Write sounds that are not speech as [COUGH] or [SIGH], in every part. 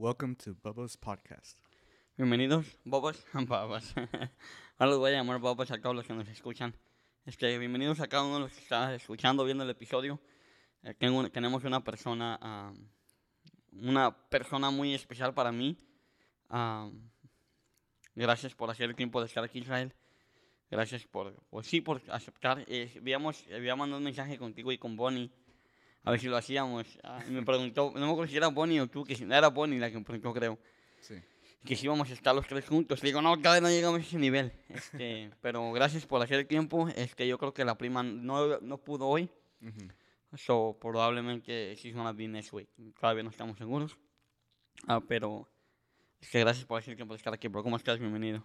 Welcome to Bubba's podcast. Bienvenidos, bobos, babas. Ahora los voy a llamar bobos a todos los que nos escuchan. Este, bienvenidos a cada uno de los que está escuchando, viendo el episodio. Eh, tengo- tenemos una persona, una persona muy especial para mí. Gracias por hacer el tiempo de estar aquí, Israel. Gracias por, pues sí, por aceptar. Eh, habíamos, había mandado un mensaje contigo y con Bonnie. A ver si lo hacíamos. Ah, y me preguntó, no me acuerdo si era Bonnie o tú, que si- era Bonnie la que me preguntó, creo Sí. que si íbamos a estar los tres juntos. Le digo, no, cada vez no llegamos a ese nivel. Este, [LAUGHS] pero gracias por hacer el tiempo. Este, yo creo que la prima no, no pudo hoy. Mhm. So, probablemente she's gonna be next week. Todavía no estamos seguros. Ah, pero este, gracias por hacer el tiempo de estar aquí, bro. ¿Cómo estás? Bienvenido.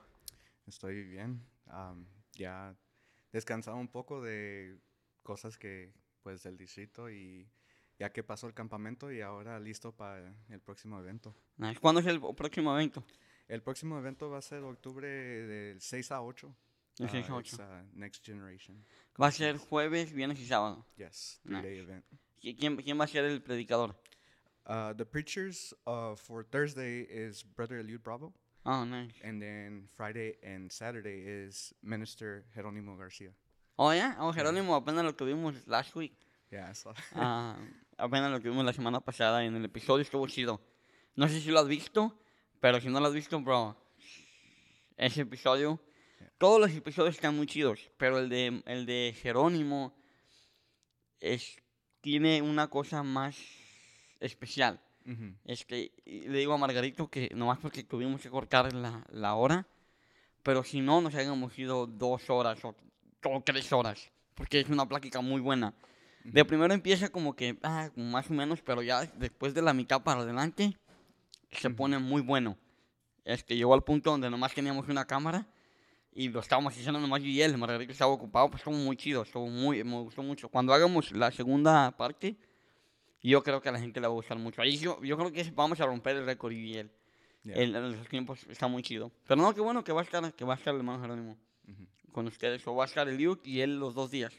Estoy bien. Am, ya descansado un poco de cosas que, pues, del distrito y ya que pasó el campamento y ahora listo para el próximo evento. ¿Cuándo es el próximo evento? El próximo evento va a ser octubre del 6 a 8. El 6 a Uh, 8. it's, uh, Next Generation. Va a ser jueves, viernes y sábado. Yes, Nice. event. ¿Qui- ¿Quién, quién va a ser el predicador? Uh, the preachers uh, for Thursday is Brother Eliud Bravo, Oh, nice. and then Friday and Saturday is Minister Jerónimo Garcia. Oh, ya. Oh, Jerónimo, apenas lo tuvimos last week. Yeah, so Ah, apenas lo tuvimos la semana pasada en el episodio, estuvo chido. No sé si lo has visto, pero si no lo has visto, bro, ese episodio, todos los episodios están muy chidos, pero el de, el de Jerónimo es, tiene una cosa más especial. Mhm. Este, y le digo a Margarito que nomás porque tuvimos que cortar la, la hora, pero si no, nos habíamos ido dos horas o, o tres horas, porque es una plática muy buena. De primero empieza como que, ah, como más o menos, pero ya después de la mitad para adelante, se pone muy bueno. Este, llegó al punto donde nomás teníamos una cámara y lo estábamos haciendo nomás yo y él. Margarito estaba ocupado, pues estuvo muy chido, estuvo muy, me gustó mucho. Cuando hagamos la segunda parte, yo creo que a la gente le va a gustar mucho. Ahí yo, yo creo que vamos a romper el récord y él. Yeah. El, en los tiempos está muy chido. Pero no, qué bueno que va a estar, que va a estar el hermano Jerónimo. Con ustedes. O va a estar el Luke y él los dos días.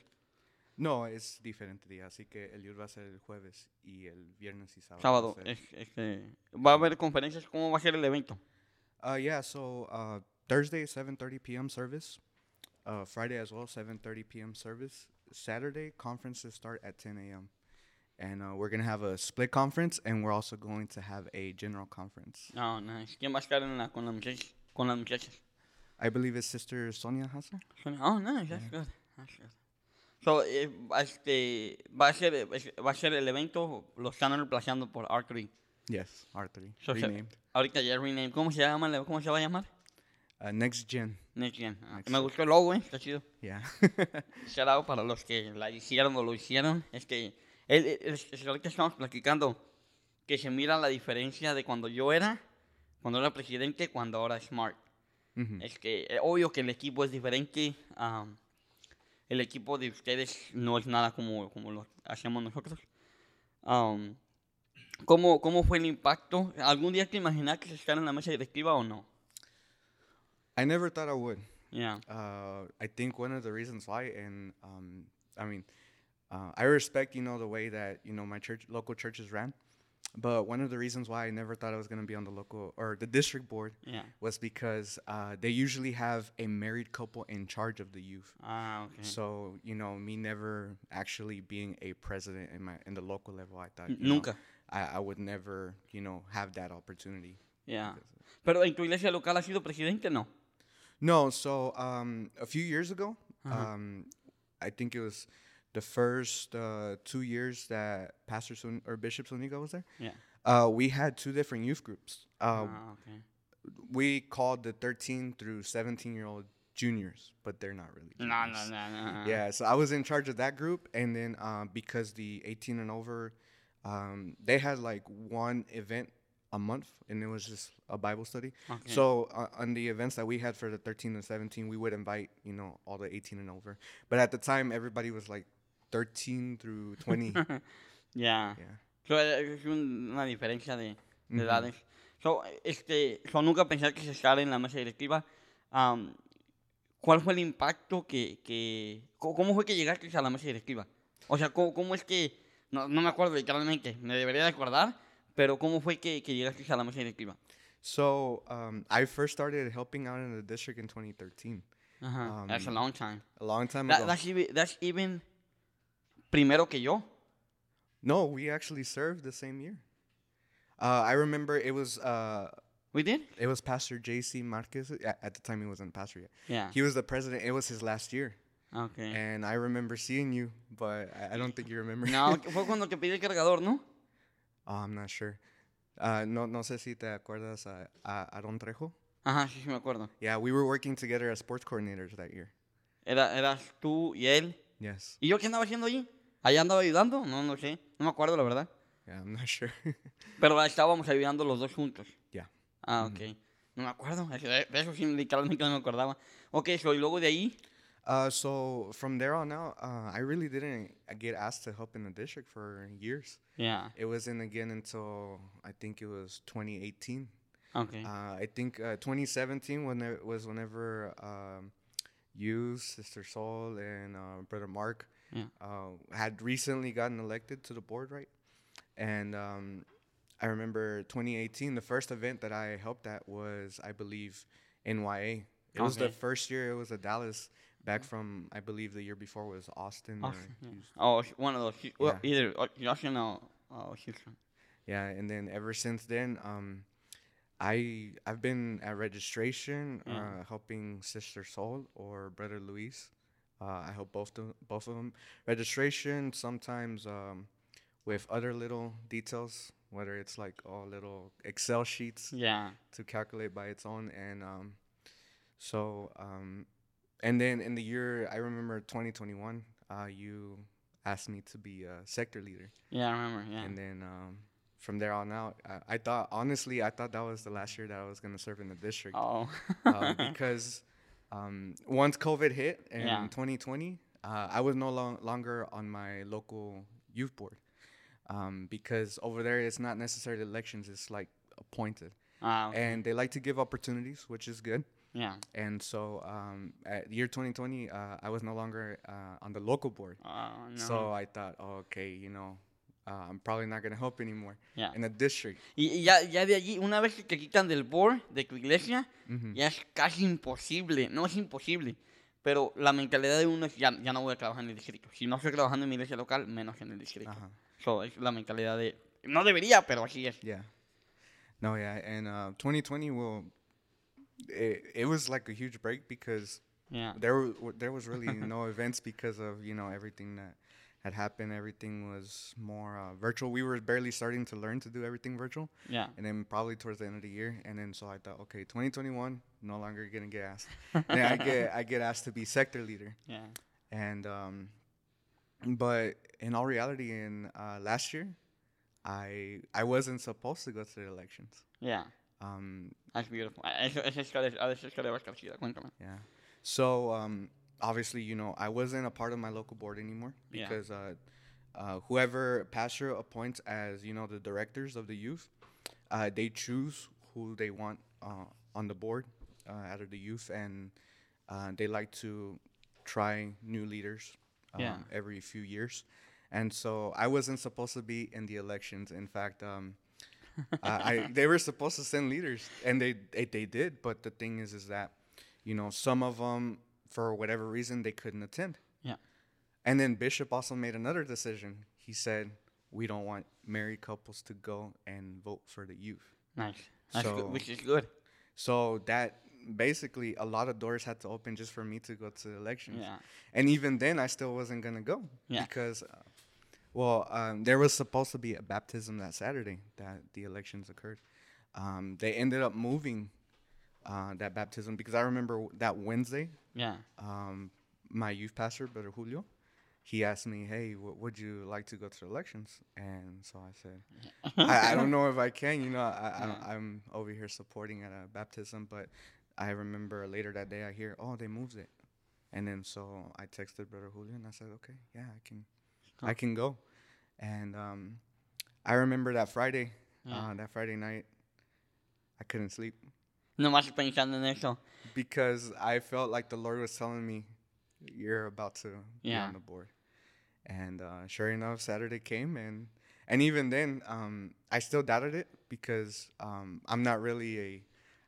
No, es diferente día, así que el va a ser el jueves y el viernes y sábado. va a Sábado. ser- es- este, va a haber conferencias. ¿Cómo va a ser el evento? Uh, yeah, so uh, Thursday, 7.30 p.m. service. Uh, Friday as well, 7.30 p.m. service. Saturday, conferences start at 10 a.m. And uh, we're going to have a split conference, and we're also going to have a general conference. No, nice. ¿Quién va a estar en la, con, con las muchachas? I believe it's Sister Sonia. Suena- Oh, nice. That's good. That's good. So, eh, este, va, a ser, va a ser el evento, lo están reemplazando por R3. Yes, R3. So, se- renamed. ahorita ya renamed. ¿Cómo se llama? el- ¿Cómo se va a llamar? Uh, next Gen. Next Gen. Ah, Next me Gen. gustó el logo, eh. Está chido. Yeah. [LAUGHS] Shout out para los que la hicieron o lo hicieron. Es que él- es- es- ahorita estamos platicando que se mira la diferencia de cuando yo era, cuando era presidente, cuando ahora es Smart. Mhm. Es que eh, obvio que el equipo es diferente. am, el equipo de ustedes no es nada como, como lo hacemos nosotros. Am, ¿cómo, ¿Cómo fue el impacto? ¿Algún día te imaginas que se estar en la mesa directiva o no? I never thought I would. Ya. Uh, I think one of the reasons why, and um, I mean, uh, I respect you know the way that you know my church, local churches ran, but one of the reasons why I never thought I was gonna be on the local or the district board Ya. was because uh, they usually have a married couple in charge of the youth. Ah, ok. So you know, me never actually being a president in my in the local level, I thought you know, I, I would never you know have that opportunity. Ya. Pero en tu iglesia local has sido presidente, no? No, so um, a few years ago, Uh-huh. um, I think it was the first uh, two years that Pastor Sun- or Bishop Zuniga was there. Yeah. Uh, we had two different youth groups. Ah, okay. we called the 13 through 17 year old juniors, but they're not really. No, no, no, no. Yeah, so I was in charge of that group, and then uh, because the 18 and over, um, they had like one event a month, and it was just a Bible study. Okay. So uh, on the events that we had for the 13 and 17, we would invite you know all the 18 and over. But at the time, everybody was like 13 through [LAUGHS] 20. Ya. yeah. So, eh, es un- una diferencia de, de Ujú. edades. So, este, so, nunca pensé que se estar en la mesa directiva. Am, ¿Cuál fue el impacto que, que... ¿Cómo fue que llegaste a la mesa directiva? O sea, ¿cómo, cómo es que... No, no me acuerdo literalmente, me debería de acordar, Pero ¿cómo fue que, que llegaste a la mesa directiva? So um, I first started helping out in the district in 2013, Ajá. that's a Um, long time. a long time That- ago. that's, even, that's even primero que yo. No, we actually served the same year. Uh, I remember it was uh, We did? it was Pastor J.C. Marquez. At, at the time, he wasn't pastor yet. Yeah. He was the president. It was his last year, Okay. and I remember seeing you, but I, I don't think you remember. No, [LAUGHS] fue cuando te pedí el cargador, ¿no? oh, I'm not sure. Uh, no, no sé si te acuerdas a, a Aaron Trejo. Ajá, sí, sí me acuerdo. Yeah, we were working together as sports coordinators that year. Era, eras tú y él. Yes. ¿Y yo qué andaba haciendo allí? ¿Allá andaba ayudando? No, no sé. No me acuerdo, la verdad. Yeah, I'm not sure. [LAUGHS] Pero estábamos ayudando los dos juntos. yeah. Ah, ok. No me acuerdo. eso sí, literalmente no me acordaba. Ok, so, y luego de ahí. Uh, so from there on out, uh, I really didn't get asked to help in the district for years. Yeah. It wasn't again until I think it was 2018. Ok. Uh, I think uh, 2017 when it was whenever um, you, Sister Saul, and uh, Brother Mark Yeah. uh, had recently gotten elected to the board, right? And um, I remember 2018, the first event that I helped at was, I believe, NYA. It was the first year. It was a Dallas. Back from, I believe, the year before was Austin. or Austin, yeah. Oh, one of those. Hu- Well, Yeah. either uh, Austin or, or Houston. Yeah, and then ever since then, um, I I've been at registration, Yeah. uh, helping Sister Soul or Brother Luis. Uh, I help both them, both of them. Registration sometimes um, with other little details, whether it's like all little Excel sheets Yeah. to calculate by its own, and um, so um, and then in the year I remember 2021, uh, you asked me to be a sector leader. Yeah, I remember. Yeah. And then um, from there on out, I, I thought honestly, I thought that was the last year that I was gonna serve in the district oh. uh, [LAUGHS] because um, once COVID hit in Yeah. 2020, uh, I was no long, longer on my local youth board um, because over there it's not necessarily elections; it's like appointed, ah, okay. and they like to give opportunities, which is good. yeah. And so um, at year 2020, uh, I was no longer uh, on the local board. Oh, no. So I thought, oh, okay, you know, uh, I'm probably not gonna help anymore Yeah. in the district. Y, ya, ya de allí, una vez que te quitan del board de tu iglesia, Mhm. ya es casi imposible. No es imposible. Pero la mentalidad de uno es ya, ya no voy a trabajar en el distrito. Si no estoy trabajando en mi iglesia local, menos en el distrito. Uh-huh. So, es la mentalidad de. No debería, pero así es. Yeah. No, yeah, and uh, 2020 will. It, it was like a huge break because Yeah. there there was really no events because of you know everything that had happened. Everything was more uh, virtual. We were barely starting to learn to do everything virtual, Yeah. and then probably towards the end of the year, and then so I thought, okay, 2021, no longer gonna get asked. [LAUGHS] and I get I get asked to be sector leader. Yeah. and um, but in all reality, in uh, last year, I I wasn't supposed to go to the elections. Yeah. Um, That's beautiful. Eso, esa historia, a esa historia va a estar chida. Cuéntame. yeah. So um, obviously, you know, I wasn't a part of my local board anymore Yeah. because uh, uh, whoever pastor appoints as you know the directors of the youth, uh, they choose who they want uh, on the board uh, out of the youth, and uh, they like to try new leaders um, Yeah. every few years. And so I wasn't supposed to be in the elections. In fact, um, I, I [LAUGHS] they were supposed to send leaders, and they, they they did. But the thing is, is that you know some of them for whatever reason they couldn't attend. Yeah. And then Bishop also made another decision. He said, "We don't want married couples to go and vote for the youth." Nice. That's good, So- which is good. So that basically a lot of doors had to open just for me to go to the elections. Yeah. And even then, I still wasn't gonna go Yeah. because, uh, well, um, there was supposed to be a baptism that Saturday that the elections occurred. Um, they ended up moving uh, that baptism because I remember that Wednesday, Yeah. um, my youth pastor, Brother Julio, he asked me, "Hey, w- would you like to go to the elections?" And so I said, I, I don't know if I can. You know, I, I Yeah. I'm over here supporting at a baptism, but I remember later that day I hear, oh, they moved it, and then so I texted Brother Julio and I said, okay, yeah, I can, I can go, and um, I remember that Friday, Yeah. uh, that Friday night, I couldn't sleep Nomás pensando en eso. because I felt like the Lord was telling me, you're about to be on the board, and uh, sure enough, Saturday came and. and even then, um, I still doubted it because um, I'm not really a,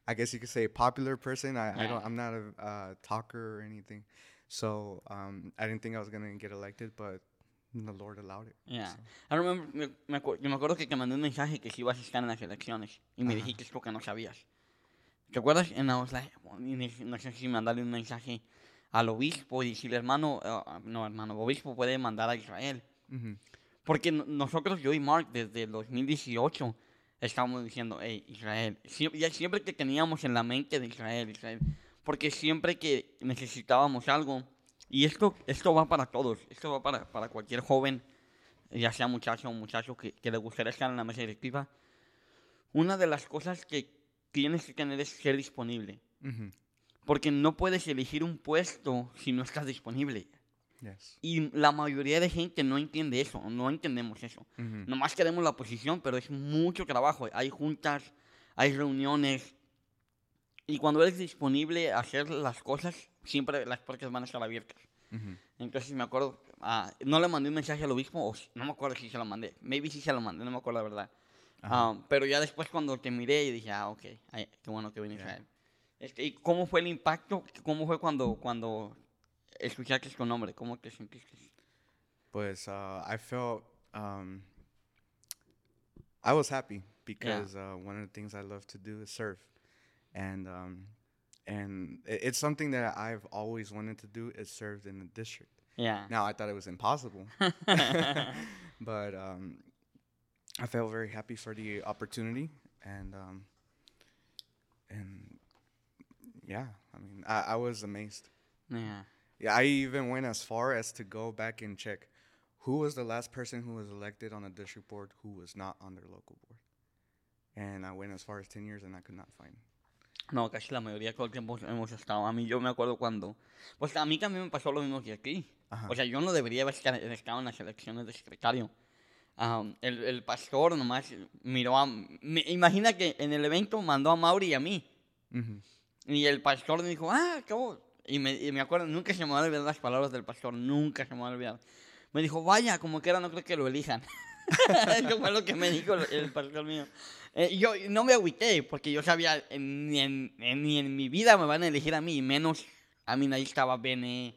I guess you could say, a popular person. I, I Yeah. don't. I'm not a uh, talker or anything. So um, I didn't think I was gonna get elected, but the Lord allowed it. Yeah. so. I remember, me, me acu- yo me acuerdo que te mandé un mensaje que si ibas a estar en las elecciones y me Ajá. dijiste esto que no sabías. ¿Te acuerdas? Well, y ne- no sé si mandarle un mensaje al obispo y decirle, hermano, eh, no, hermano, obispo puede mandar a Israel. Mhm. Porque no- nosotros, yo y Mark, desde el 2018, estábamos diciendo, hey, Israel. Siempre, ya siempre que teníamos en la mente de Israel, Israel. Porque siempre que necesitábamos algo, y esto, esto va para todos, esto va para, para cualquier joven, ya sea muchacho o muchacho que, que le gustaría estar en la mesa directiva, una de las cosas que tienes que tener es ser disponible. Mhm. Porque no puedes elegir un puesto si no estás disponible. Yes. Y la mayoría de gente no entiende eso, no entendemos eso. Mhm. Nomás queremos la posición, pero es mucho trabajo. Hay juntas, hay reuniones. Y cuando eres disponible a hacer las cosas, siempre las puertas van a estar abiertas. Mhm. Entonces me acuerdo, ah, no le mandé un mensaje al obispo, o no me acuerdo si se lo mandé. Maybe sí se lo mandé, no me acuerdo la verdad. Ah, pero ya después cuando te miré y dije, ah, ok, ay, qué bueno que vine a Ya. Israel. Este, ¿Y cómo fue el impacto? ¿Cómo fue cuando, cuando escuchaste tu nombre? ¿Cómo te sentiste? Pues uh, I felt um, I was happy because uh, one of the things I love to do is surf, and um, and it's something that I've always wanted to do is serve in the district. Yeah. Now I thought it was impossible, [LAUGHS] [LAUGHS] but um, I felt very happy for the opportunity, and um, and yeah, I mean I, I was amazed. Yeah. Yeah, I even went as far as to go back and check who was the last person who was elected on the district board who was not on their local board. And I went as far as 10 years and I could not find. No, casi la mayoría todo el tiempo hemos estado. A mí yo me acuerdo cuando... Pues a mí también me pasó lo mismo que aquí. Ajá. O sea, yo no debería haber estado en las elecciones de secretario. Am, el, el pastor nomás miró a... me- imagina que en el evento mandó a Mauri y a mí. Mhm. Y el pastor me dijo, ah, ¿cómo? Y me, y me acuerdo, nunca se me van a olvidar las palabras del pastor, nunca se me van a olvidar. Me dijo, vaya, como que era, no creo que lo elijan. [LAUGHS] Eso fue lo que me dijo el, el pastor mío. Eh, yo no me agüité, porque yo sabía, eh, ni en, en- ni en mi vida me van a elegir a mí, menos, a mí ahí estaba Bene,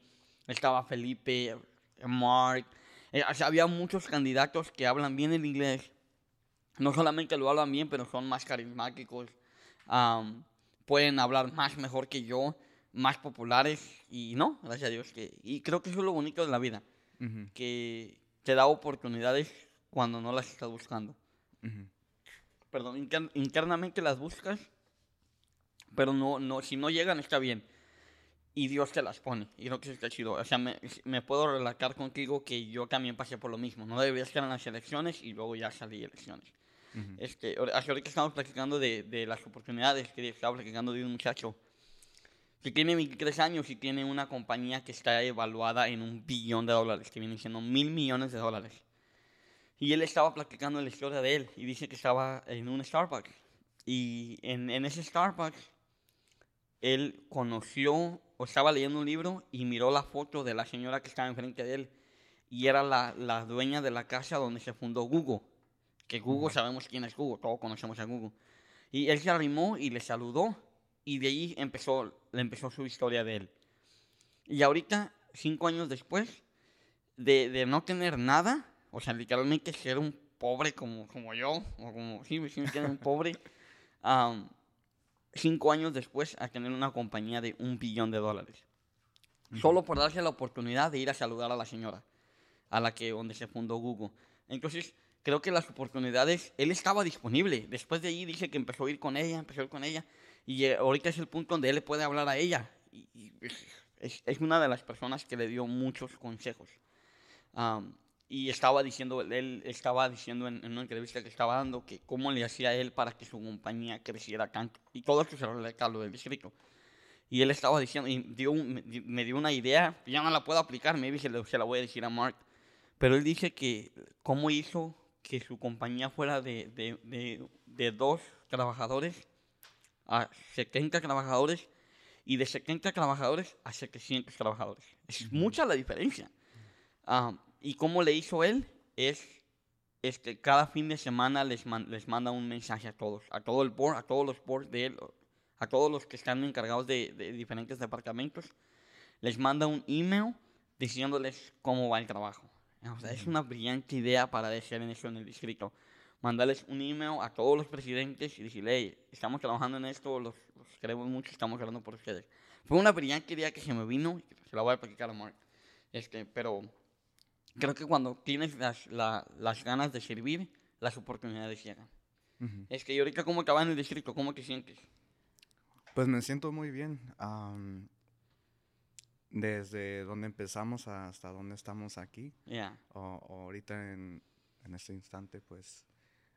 estaba Felipe, Mark. Eh, o sea, había muchos candidatos que hablan bien el inglés. No solamente lo hablan bien, pero son más carismáticos. am, pueden hablar más mejor que yo, más populares. Y no, gracias a Dios. que Y creo que eso es lo bonito de la vida, Mhm. que te da oportunidades cuando no las estás buscando. Mhm. Perdón, inter- internamente las buscas, pero no, no, si no llegan está bien. Y Dios te las pone. Y creo que está chido. O sea, me, me puedo relatar contigo que yo también pasé por lo mismo. No debería estar en las elecciones y luego ya salí de elecciones. Mhm. Este, ahora- hace ahorita estamos platicando de, de las oportunidades, que estaba platicando de un muchacho que tiene 23 años y tiene una compañía que está evaluada en un billón de dólares, que vienen siendo mil millones de dólares. Y él estaba platicando la historia de él y dice que estaba en un Starbucks. Y en, en ese Starbucks, él conoció o estaba leyendo un libro y miró la foto de la señora que estaba enfrente de él. Y era la, la dueña de la casa donde se fundó Google. Que Google, sabemos quién es Google, todos conocemos a Google. Y él se arrimó y le saludó. Y de ahí empezó, le empezó su historia de él. Y ahorita, cinco años después, de, de no tener nada, o sea, literalmente ser un pobre como, como yo, o como, sí, sí, un pobre, [LAUGHS] am, cinco años después a tener una compañía de un billón de dólares. Solo por darse la oportunidad de ir a saludar a la señora, a la que, donde se fundó Google. Entonces, creo que las oportunidades, él estaba disponible. Después de ahí dice que empezó a ir con ella, empezó a ir con ella, y eh, ahorita es el punto donde él le puede hablar a ella. Y, y es- es, una de las personas que le dio muchos consejos. Am, y estaba diciendo, él estaba diciendo en, en una entrevista que estaba dando que cómo le hacía él para que su compañía creciera tanto. Y todo esto se lo lo del distrito. Y él estaba diciendo, y dio un- me, di- me dio una idea, ya no la puedo aplicar, se, lo- se la voy a decir a Mark. Pero él dice que cómo hizo que su compañía fuera de, de, de, de dos trabajadores a 70 trabajadores y de 70 trabajadores a 700 trabajadores. Es mucha la diferencia. Ah, y cómo le hizo él es este, cada fin de semana les, man- les manda un mensaje a todos, a todo el board, a todos los boards de él, a todos los que están encargados de, de diferentes departamentos, les manda un email diciéndoles cómo va el trabajo. O sea, es una brillante idea para hacer en eso en el distrito. Mandarles un email a todos los presidentes y decirle, hey, estamos trabajando en esto, los, los queremos mucho, estamos hablando por ustedes. Fue una brillante idea que se me vino, y se la voy a platicar a Mark. Este, pero creo que cuando tienes las, la- las ganas de servir, las oportunidades llegan. Ujú. Es que y ahorita cómo va en el distrito, ¿cómo te sientes? Pues me siento muy bien. am, desde donde empezamos hasta donde estamos aquí, Ya, o, o ahorita en, en este instante, pues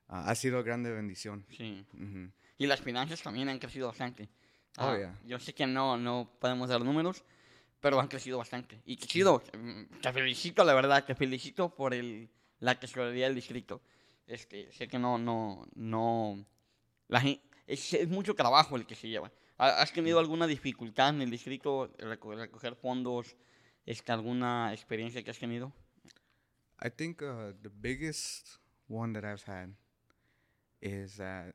ah, ha sido grande bendición. sí. Ujú. Y las finanzas también han crecido bastante. Oh, Ah, yeah. Yo sé que no, no podemos dar números, pero han crecido bastante. Y qué chido, mm, te felicito, la verdad, te felicito por el, la tesorería del distrito. Este, sé que no, no, no, la gen- es, es mucho trabajo el que se lleva. ¿Ha- ¿Has tenido alguna dificultad en el distrito, reco- recoger fondos, este, alguna experiencia que has tenido? I think uh, the biggest one that I've had is that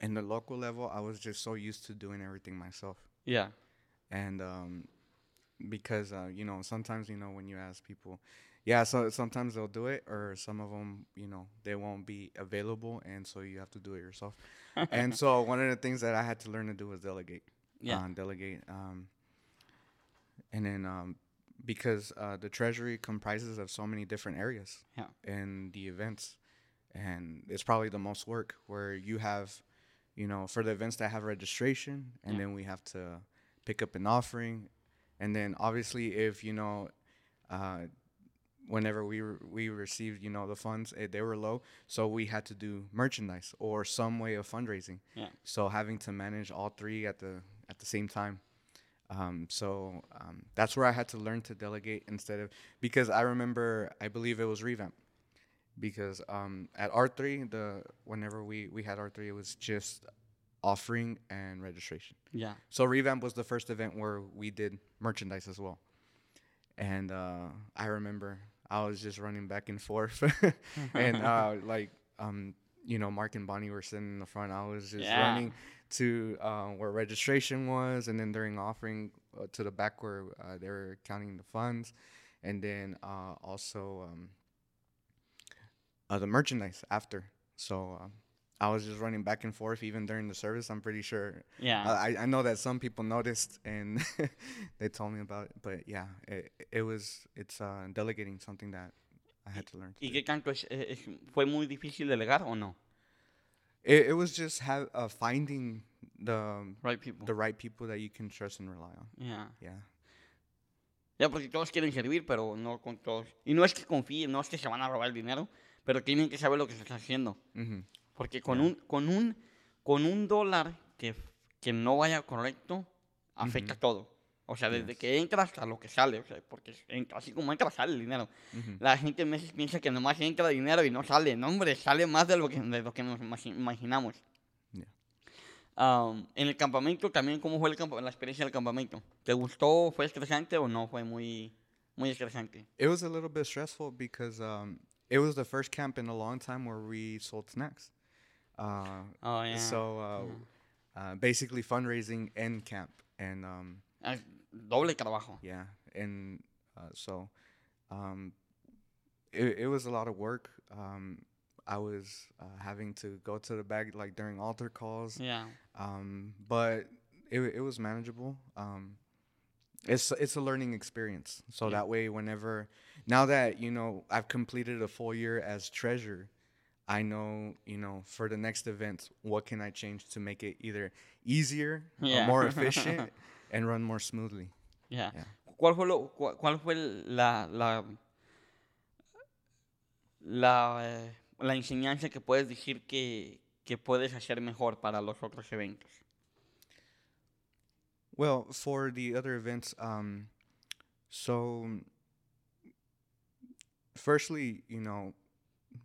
in the local level, I was just so used to doing everything myself. Yeah, and um, because uh, you know sometimes you know when you ask people yeah so sometimes they'll do it or some of them you know they won't be available and so you have to do it yourself and [LAUGHS] so one of the things that i had to learn to do was delegate yeah, uh, delegate um, and then um, because uh, the treasury comprises of so many different areas Yeah. in the events and it's probably the most work where you have you know for the events that have registration and Yeah. then we have to pick up an offering and then obviously if you know uh, whenever we re- we received you know the funds eh, they were low so we had to do merchandise or some way of fundraising. Yeah, so having to manage all three at the at the same time. Um, so um, that's where i had to learn to delegate instead of because i remember i believe it was revamp. Because um, at r3 the whenever we we had r3 it was just offering and registration. Yeah. so revamp was the first event where we did merchandise as well. And uh, i remember i was just running back and forth. [LAUGHS] And uh, [LAUGHS] like um, you know mark and bonnie were sitting in the front. I was just Yeah. running to uh, where registration was. And then during offering uh, to the back where uh, they were counting the funds. And then uh, also um, uh, the merchandise after. So um, i was just running back and forth even during the service i'm pretty sure Yeah. I, I know that some people noticed and [LAUGHS] they told me about it, but yeah, it, it was it's uh, delegating something that I had to learn. To ¿Y qué tanto es, es- es- fue muy difícil delegar o no? It, it was just have, uh, finding the Right people. the right people that you can trust and rely on. Yeah. Yeah, Ya, porque todos quieren servir, pero no con todos. Y no es que confíen, no es que se van a robar el dinero, pero tienen que saber lo que se está haciendo. hmm Porque con un, con un, con un dólar que, que no vaya correcto, afecta todo. O sea, desde Yes. que entra hasta lo que sale. O sea, porque así como entra, sale el dinero. hmm La gente a veces piensa que nomás entra dinero y no sale. No, hombre, sale más de lo que, de lo que nos imagi- imaginamos. Yeah. Um, en el campamento, también, ¿cómo fue el la experiencia del campamento? ¿Te gustó? ¿Fue estresante o no? Fue muy, muy estresante. It was a little bit stressful because um, it was the first camp in a long time where we sold snacks. Uh, Oh, yeah. So uh, uh, basically fundraising and camp, and um, Es doble trabajo. yeah and uh, so um it, it was a lot of work um i was uh, having to go to the back like during altar calls Yeah. um but it, it was manageable um it's it's a learning experience so Yeah. that way whenever now that you know i've completed a full year as treasurer i know you know for the next event what can i change to make it either easier or Yeah. more [LAUGHS] efficient and run more smoothly Yeah. Yeah. ¿Cuál fue, lo, cuál fue la, la, la, eh, la enseñanza que puedes decir que, que puedes hacer mejor para los otros eventos? Well, for the other events, um, so firstly, you know,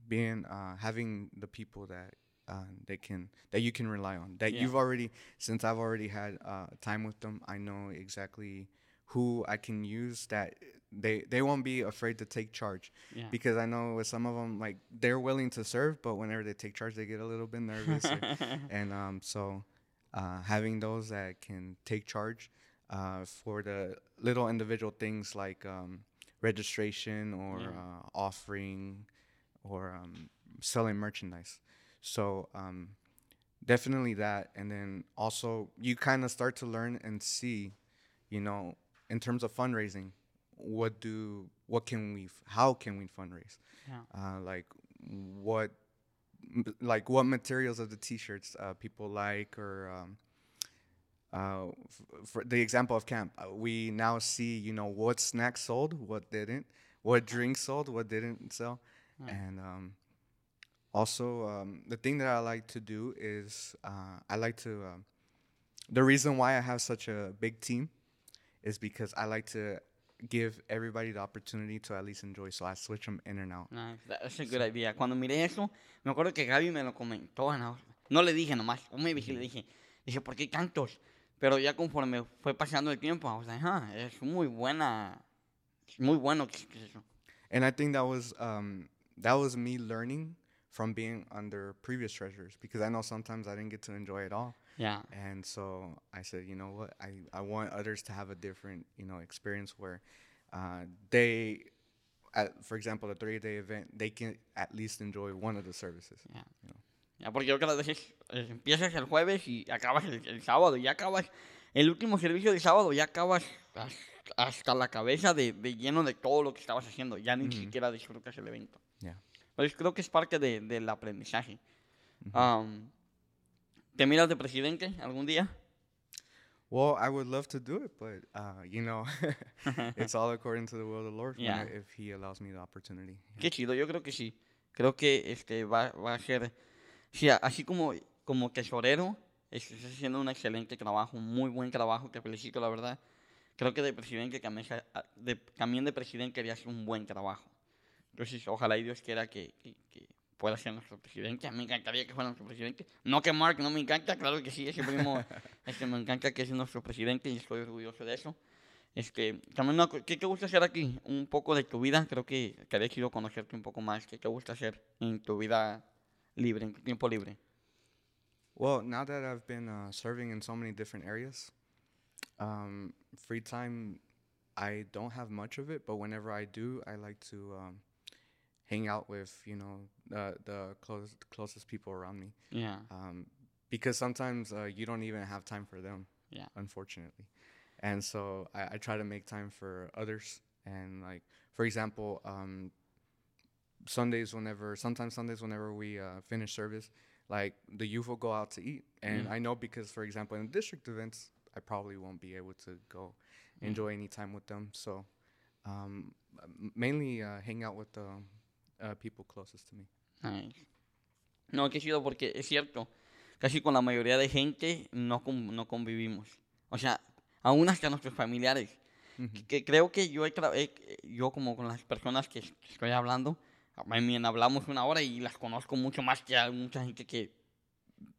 being uh, having the people that uh, they can that you can rely on that Yeah. you've already since I've already had uh, time with them, I know exactly who I can use that they they won't be afraid to take charge Yeah. because I know with some of them like they're willing to serve, but whenever they take charge, they get a little bit nervous, [LAUGHS] or- and um, so uh, having those that can take charge uh, for the little individual things like um, registration or Yeah. uh, offering or um, selling merchandise. So um, definitely that, and then also you kind of start to learn and see, you know, in terms of fundraising, what do what can we f- how can we fundraise? Yeah. Uh, like what m- like what materials of the t-shirts uh, people like or um, uh, f- for the example of camp uh, we now see you know what snacks sold what didn't what drinks sold what didn't sell and um, also um, the thing that i like to do is uh, i like to um, the reason why i have such a big team is because i like to give everybody the opportunity to at least enjoy so i switch them in and out Nice. That's a good idea. Cuando miré eso, me acuerdo que Gaby me lo comentó. No, no le dije nomás, o maybe sí le dije. Dije, ¿por qué tantos? Pero ya conforme fue pasando el tiempo, I was like, ah, es muy buena. Es muy bueno que es eso. and I think that was um, that was me learning from being under previous treasurers because I know sometimes I didn't get to enjoy it all, Yeah. and so I said, you know what, I I want others to have a different you know experience where uh, they, at, for example, a three day event, they can at least enjoy one of the services. Ya. you know. Ya, porque yo vez es- eh, empiezas el jueves y acabas el, el sábado, y ya acabas el último servicio del sábado, ya acabas has- hasta la cabeza de, de lleno de todo lo que estabas haciendo, ya ni siquiera disfrutas el evento. Yeah. Pues creo que es parte de, del aprendizaje. Am, ¿Te miras de presidente algún día? Well, I would love to do it, but uh, you know, [LAUGHS] [LAUGHS] it's all according to the will of the Lord Yeah. If He allows me the opportunity. Qué chido, yo creo que sí. Creo que este va, va a ser, sí, así como, como tesorero, es- estás haciendo un excelente trabajo, un muy buen trabajo, te felicito la verdad. Creo que de presidente también, de, también de presidente harías un buen trabajo. Entonces, ojalá y Dios quiera que, que, que pueda ser nuestro presidente. Me encantaría que fuera nuestro presidente. No que Mark no me encanta, claro que sí, ese primo, [LAUGHS] este, me encanta que es nuestro presidente y estoy orgulloso de eso. Este, también una ¿qué te gusta hacer aquí? Un poco de tu vida, creo que quería quiero conocerte un poco más. ¿Qué te gusta hacer en tu vida libre, en tu tiempo libre? Well, now that I've been uh, serving in so many different areas, um, free time, I don't have much of it, but whenever I do, I like to um, hang out with, you know, the, the close, closest people around me. Yeah, Um, because sometimes uh, you don't even have time for them, yeah, unfortunately. And so I, I try to make time for others. And, like, for example, um, Sundays, whenever, sometimes Sundays, whenever we uh, finish service, like the youth will go out to eat. And Yeah. I know because, for example, in district events, I probably won't be able to go enjoy any time with them. So um, mainly uh, hang out with the uh, people closest to me. Nice. No, qué chido porque es cierto, casi con la mayoría de gente no, no convivimos. O sea, aún hasta nuestros familiares. Que creo que yo, he yo como con las personas que es- que estoy hablando, también hablamos una hora y las conozco mucho más que a mucha gente que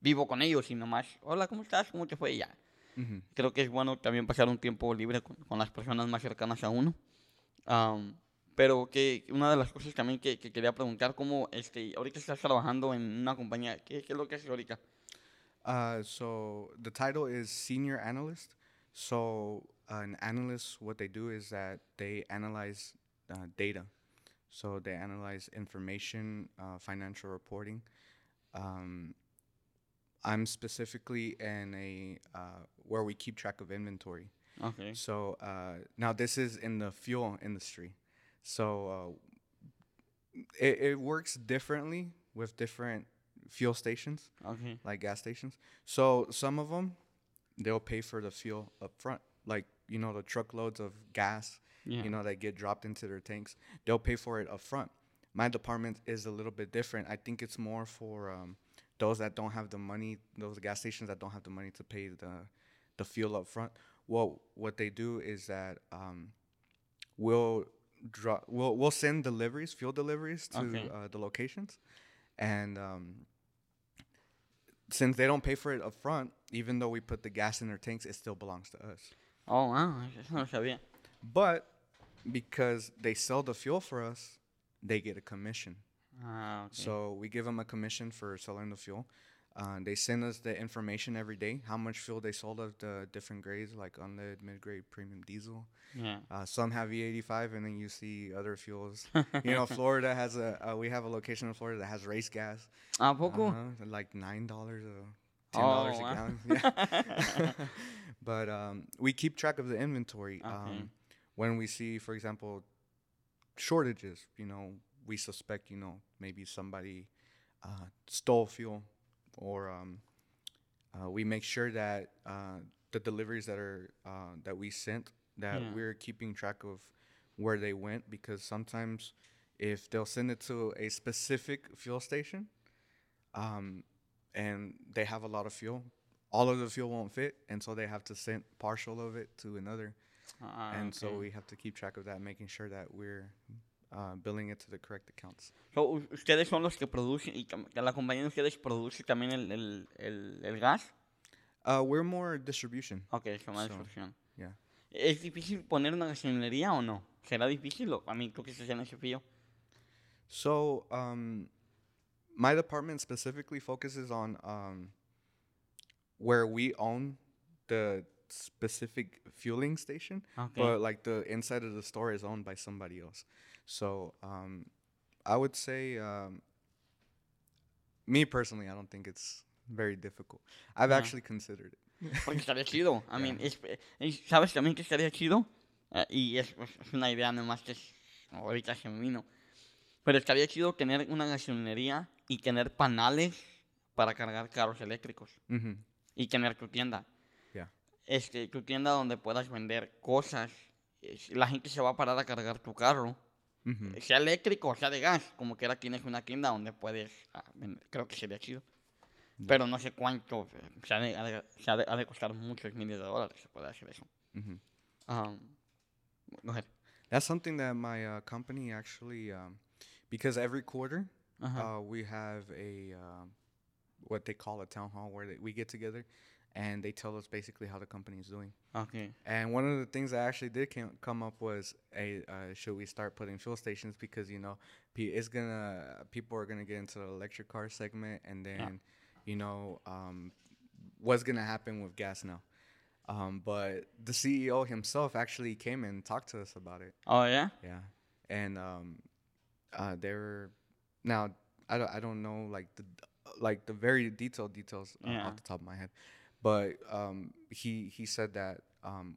vivo con ellos y nomás, hola, ¿cómo estás? ¿Cómo te fue? Ya. Mhm. Creo que es bueno también pasar un tiempo libre con, con las personas más cercanas a uno. Am, pero que una de las cosas también que, que quería preguntar, ¿cómo este, ahorita estás trabajando en una compañía? ¿Qué, qué es lo que haces ahorita? Uh, so the title is senior analyst. So an analyst, what they do is that they analyze uh, data. So they analyze information, uh, financial reporting. Um, I'm specifically in a uh, where we keep track of inventory. Ok. So uh, now this is in the fuel industry. So uh, it, it works differently with different fuel stations ok. like gas stations. So some of them, they'll pay for the fuel up front, like you know the truckloads of gas, Yeah. you know that get dropped into their tanks. They'll pay for it up front. My department is a little bit different. I think it's more for um, those that don't have the money, those gas stations that don't have the money to pay the the fuel up front. Well, what they do is that um, we'll draw, we'll we'll send deliveries, fuel deliveries to Okay. uh, the locations, and um, since they don't pay for it up front, even though we put the gas in their tanks, it still belongs to us. Oh, wow, eso no lo sabía. But because they sell the fuel for us, they get a commission. Ah, ok. So we give them a commission for selling the fuel. Uh, they send us the information every day, how much fuel they sold of the different grades, like unleaded, mid-grade, premium diesel. Yeah. Uh, some have E85, and then you see other fuels. [LAUGHS] you know, Florida has a. Uh, we have a location in Florida that has race gas. ¿A poco? Uh-huh, like nine dollars or ten dollars Oh, a gallon. [LAUGHS] Yeah. [LAUGHS] but um, we keep track of the inventory. Okay. Um, when we see, for example, shortages, you know, we suspect, you know, maybe somebody uh, stole fuel, or um, uh, we make sure that uh, the deliveries that are uh, that we sent that Yeah. we're keeping track of where they went because sometimes if they'll send it to a specific fuel station um, and they have a lot of fuel all of the fuel won't fit and so they have to send partial of it to another Ah, and so we have to keep track of that making sure that we're uh, billing it to the correct accounts So, ¿Ustedes son los que producen y la compañía de ustedes produce también el, el, el, el gas? uh, we're more distribution Ok, eso más So, distribución. yeah ¿Es difícil poner una gasolinería o no? ¿Será difícil o a mí tú que estás en ese fío? So, um, my department specifically focuses on um, where we own the specific fueling station, Okay. but like the inside of the store is owned by somebody else. So, um, I would say, um, me personally, I don't think it's very difficult. I've Yeah. actually considered it. [LAUGHS] Porque estaría [LAUGHS] chido. I mean, es- es- ¿sabes también que estaría chido? Eh, y es, es- es una idea nomás que es- ahorita se me vino. Pero estaría chido tener una gasolinería y tener panales para cargar carros eléctricos. hmm Y tener tu tienda. Yeah. Este, tu tienda donde puedas vender cosas. La gente se va a parar a cargar tu carro. Hmm Sea eléctrico o sea de gas. Como quiera tienes una tienda donde puedes ah. Creo que sería chido. Pero no sé cuánto. eh, Se ha de, ha de- se ha de- ha de costar muchos miles de dólares. Se puede hacer eso. hmm Um, go ahead. That's something that my uh, company actually, um, because every quarter Ajá. uh, we have a um, what they call a town hall where they, we get together and they tell us basically how the company is doing. okay. And one of the things I actually did came, come up was a uh, should we start putting fuel stations because you know it's gonna people are gonna get into the electric car segment and then you know um, what's gonna happen with gas now. Um, but the CEO himself actually came and talked to us about it. Oh, yeah? Yeah, and um, uh, they were now I don't I don't know like the like the very detailed details uh, Yeah. off the top of my head, but um, he he said that um,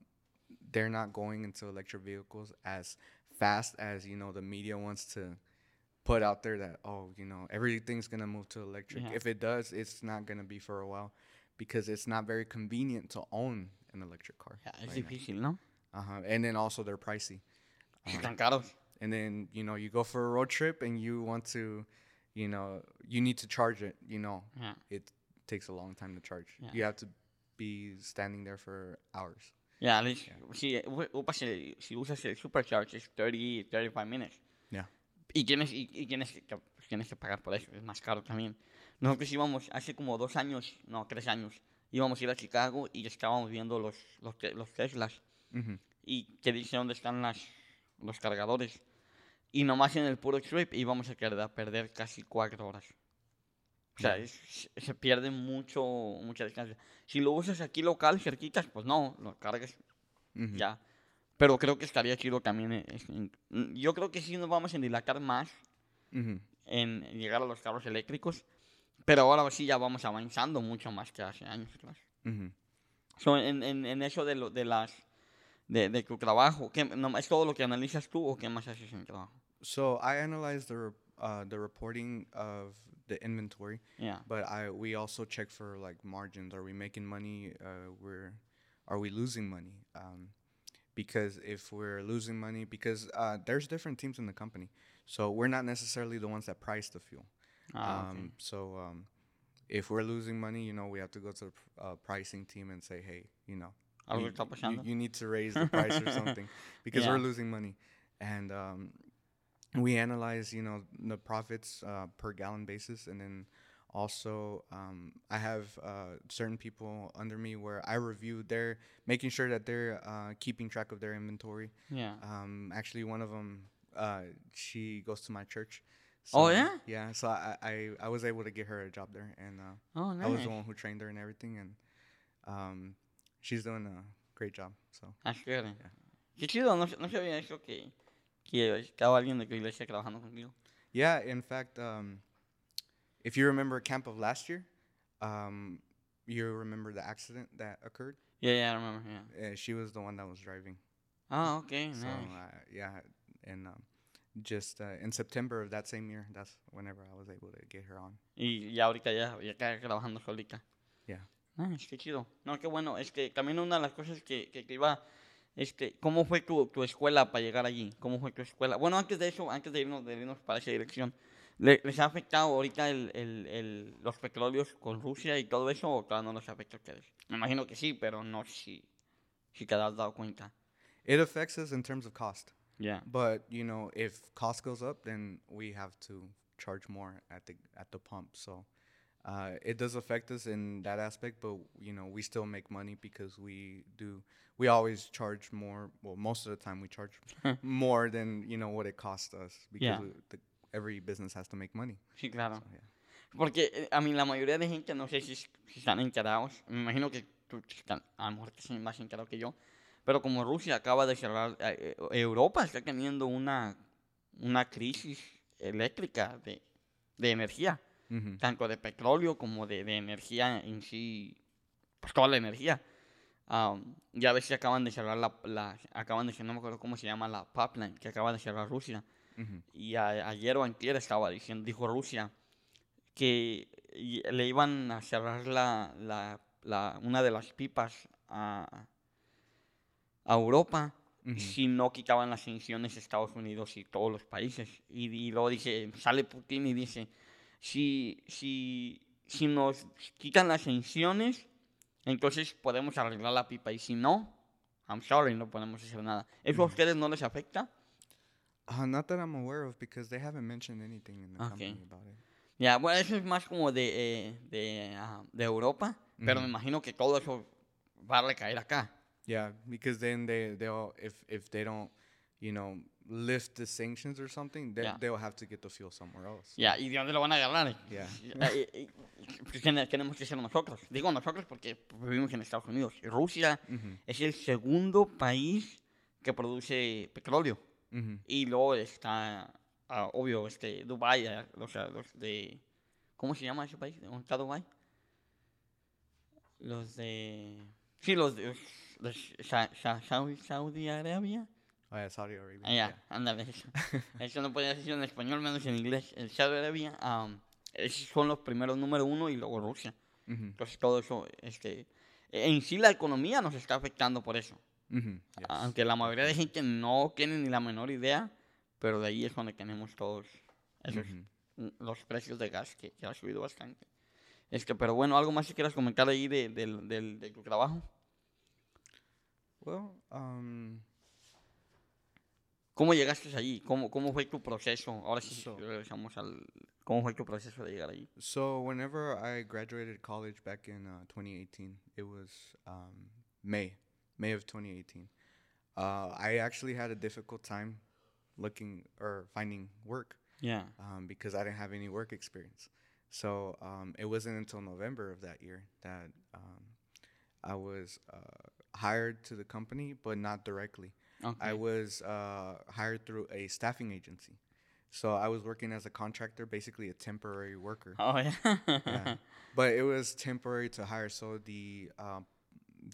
they're not going into electric vehicles as fast as you know the media wants to put out there that oh you know everything's gonna move to electric. Yeah. If it does, it's not gonna be for a while because it's not very convenient to own an electric car. Ya, es right difícil, ¿no? Uh-huh. And then also they're pricey. [LAUGHS] Caros. and then you know you go for a road trip and you want to you know you need to charge it you know Yeah. it takes a long time to charge Yeah. you have to be standing there for hours Ya, Alex, si, u- ocupas el- si usas el Supercharge es 30, 35 minutes. yeah Y tienes, y, y tienes, que, pues, tienes que pagar por eso, es más caro también. Nosotros íbamos hace como dos años, no, tres años, íbamos a ir a Chicago y estábamos viendo los, los, los Teslas y que dice dónde están las, los cargadores. Y nomás en el puro trip íbamos a perder casi cuatro horas. O sea, es- se pierde mucho, mucha distancia. Si lo usas aquí local, cerquitas, pues no, lo cargas Mhm. ya. Pero creo que estaría chido también. eh, es- en- mm, yo creo que sí nos vamos a dilatar más Mhm. en llegar a los carros eléctricos. Pero ahora sí ya vamos avanzando mucho más que hace años atrás. Mhm. So, en, en, en eso de, lo, de las de, de tu trabajo, ¿qué, no, ¿es todo lo que analizas tú o qué más haces en el trabajo? so i analyze the uh, the reporting of the inventory Yeah. but i we also check for like margins. Are we making money? Uh, we're are we losing money? Um, because if we're losing money because uh, there's different teams in the company so we're not necessarily the ones that price the fuel. Ah, um, so um, if we're losing money you know we have to go to the pr- uh, pricing team and say hey you know you, you- you need to raise the price or something [LAUGHS] because Yeah. we're losing money. And um, we analyze you know the profits uh, per gallon basis and then Also, um, I have uh, certain people under me where I review their, making sure that they're uh, keeping track of their inventory. Yeah. Um, actually, one of them, uh, she goes to my church. Oh, yeah? Yeah. So I, I, I was able to get her a job there, and uh, Oh, I was the one who trained her and everything, and um, she's doing a great job. So That's good. Qué chido, no, no sabía eso que, que estaba alguien de tu iglesia trabajando contigo. yeah, in fact, um, if you remember camp of last year, um, you remember the accident that occurred. Yeah, yeah, I remember, yeah. Uh, she was the one that was driving. Ah, okay, nice. So uh, yeah, and um, just uh, in September of that same year, that's whenever I was able to get her on. Y ya ahorita ya, ya está trabajando solita. Yeah. Nice, qué chido. No, qué bueno. Es que también una de las cosas que, que, que iba, este, ¿cómo fue tu, tu escuela para llegar allí? ¿Cómo fue tu escuela? Bueno, antes de eso, antes de irnos, de irnos para esa dirección, ¿le- ¿les ha afectado ahorita el, el, el, los petróleos con Rusia y todo eso o todavía no les afecta a ustedes? Me imagino que sí, pero no si, si te has dado cuenta. It affects us in terms of cost, Ya. but you know, if cost goes up, then we have to charge more at the at the pump. So. Uh, it does affect us in that aspect, but you know we still make money because we do. We always charge more. Well, most of the time we charge [LAUGHS] more than you know what it costs us because Yeah. we, the, every business has to make money. Sí, claro. So, yeah. Porque eh, a mí la mayoría de gente, no sé si, si están enterados, me imagino que tú están- a lo mejor que estás más enterado que yo, pero como Rusia acaba de cerrar, eh, eh, Europa está teniendo una, una crisis eléctrica de, de energía, Mhm. tanto de petróleo como de, de energía en sí, pues toda la energía. Am, ya ves que acaban de cerrar la, la- acaban de no me acuerdo cómo se llama la pipeline, que acaba de cerrar Rusia. Mhm. Y a- ayer o antier estaba diciendo, dijo Rusia, que le iban a cerrar la, la, la- una de las pipas a, a Europa Ujú. si no quitaban las sanciones Estados Unidos y todos los países. Y, y luego dice, sale Putin y dice, si, si, si nos quitan las sanciones, entonces podemos arreglar la pipa. Y si no, I'm sorry, no podemos hacer nada. ¿Eso a ustedes no les afecta? Uh, not that I'm aware of because they haven't mentioned anything in the Okay. company about it. Ya, bueno, eso es más como de, eh, de, ah, de Europa, pero me imagino que todo eso va a recaer acá. Yeah, because then they they'll if if they don't, you know, lift the sanctions or something, then Yeah. they'll have to get the fuel somewhere else. Ya, ¿y de dónde lo van a agarrar? Yeah. Eh, eh, eh, pues, ¿qué ne- tenemos que ser nosotros? Digo nosotros porque vivimos en Estados Unidos. Rusia es el segundo país que produce petróleo. Y luego está, ah, obvio, este, Dubái, ah, o sea, los de... ¿Cómo se llama ese país? ¿Dónde está Dubái? Los de... Sí, los de... Los, Sa- Sa- Saudi Arabia. Oh yeah, Saudi Arabia. Ah, ya, ándale. [LAUGHS] Eso. eso no podía decir en español, menos en inglés. El Saudi Arabia, am, esos son los primeros número uno y luego Rusia. Mhm. Entonces todo eso, este... En sí la economía nos está afectando por eso. Mhm. Yes. Aunque la mayoría de gente no tiene ni la menor idea, pero de ahí es donde tenemos todos esos, Mhm. mm, los precios de gas que, que ha subido bastante. Este, pero bueno, algo más que quieras comentar ahí de, del- del- de tu trabajo. Well, um, ¿Cómo llegaste allí? ¿Cómo, ¿Cómo fue tu proceso? Ahora sí So- regresamos al... ¿Cómo fue tu proceso de llegar allí? so whenever I graduated college back in uh, 2018, it was um, May, May of 2018. Uh, I actually had a difficult time looking or finding work. Yeah. um, because I didn't have any work experience. So um, it wasn't until November of that year that um, I was uh, hired to the company, but not directly. I was uh, hired through a staffing agency. So I was working as a contractor, basically a temporary worker. Oh, yeah. Yeah. But it was temporary to hire. So the um,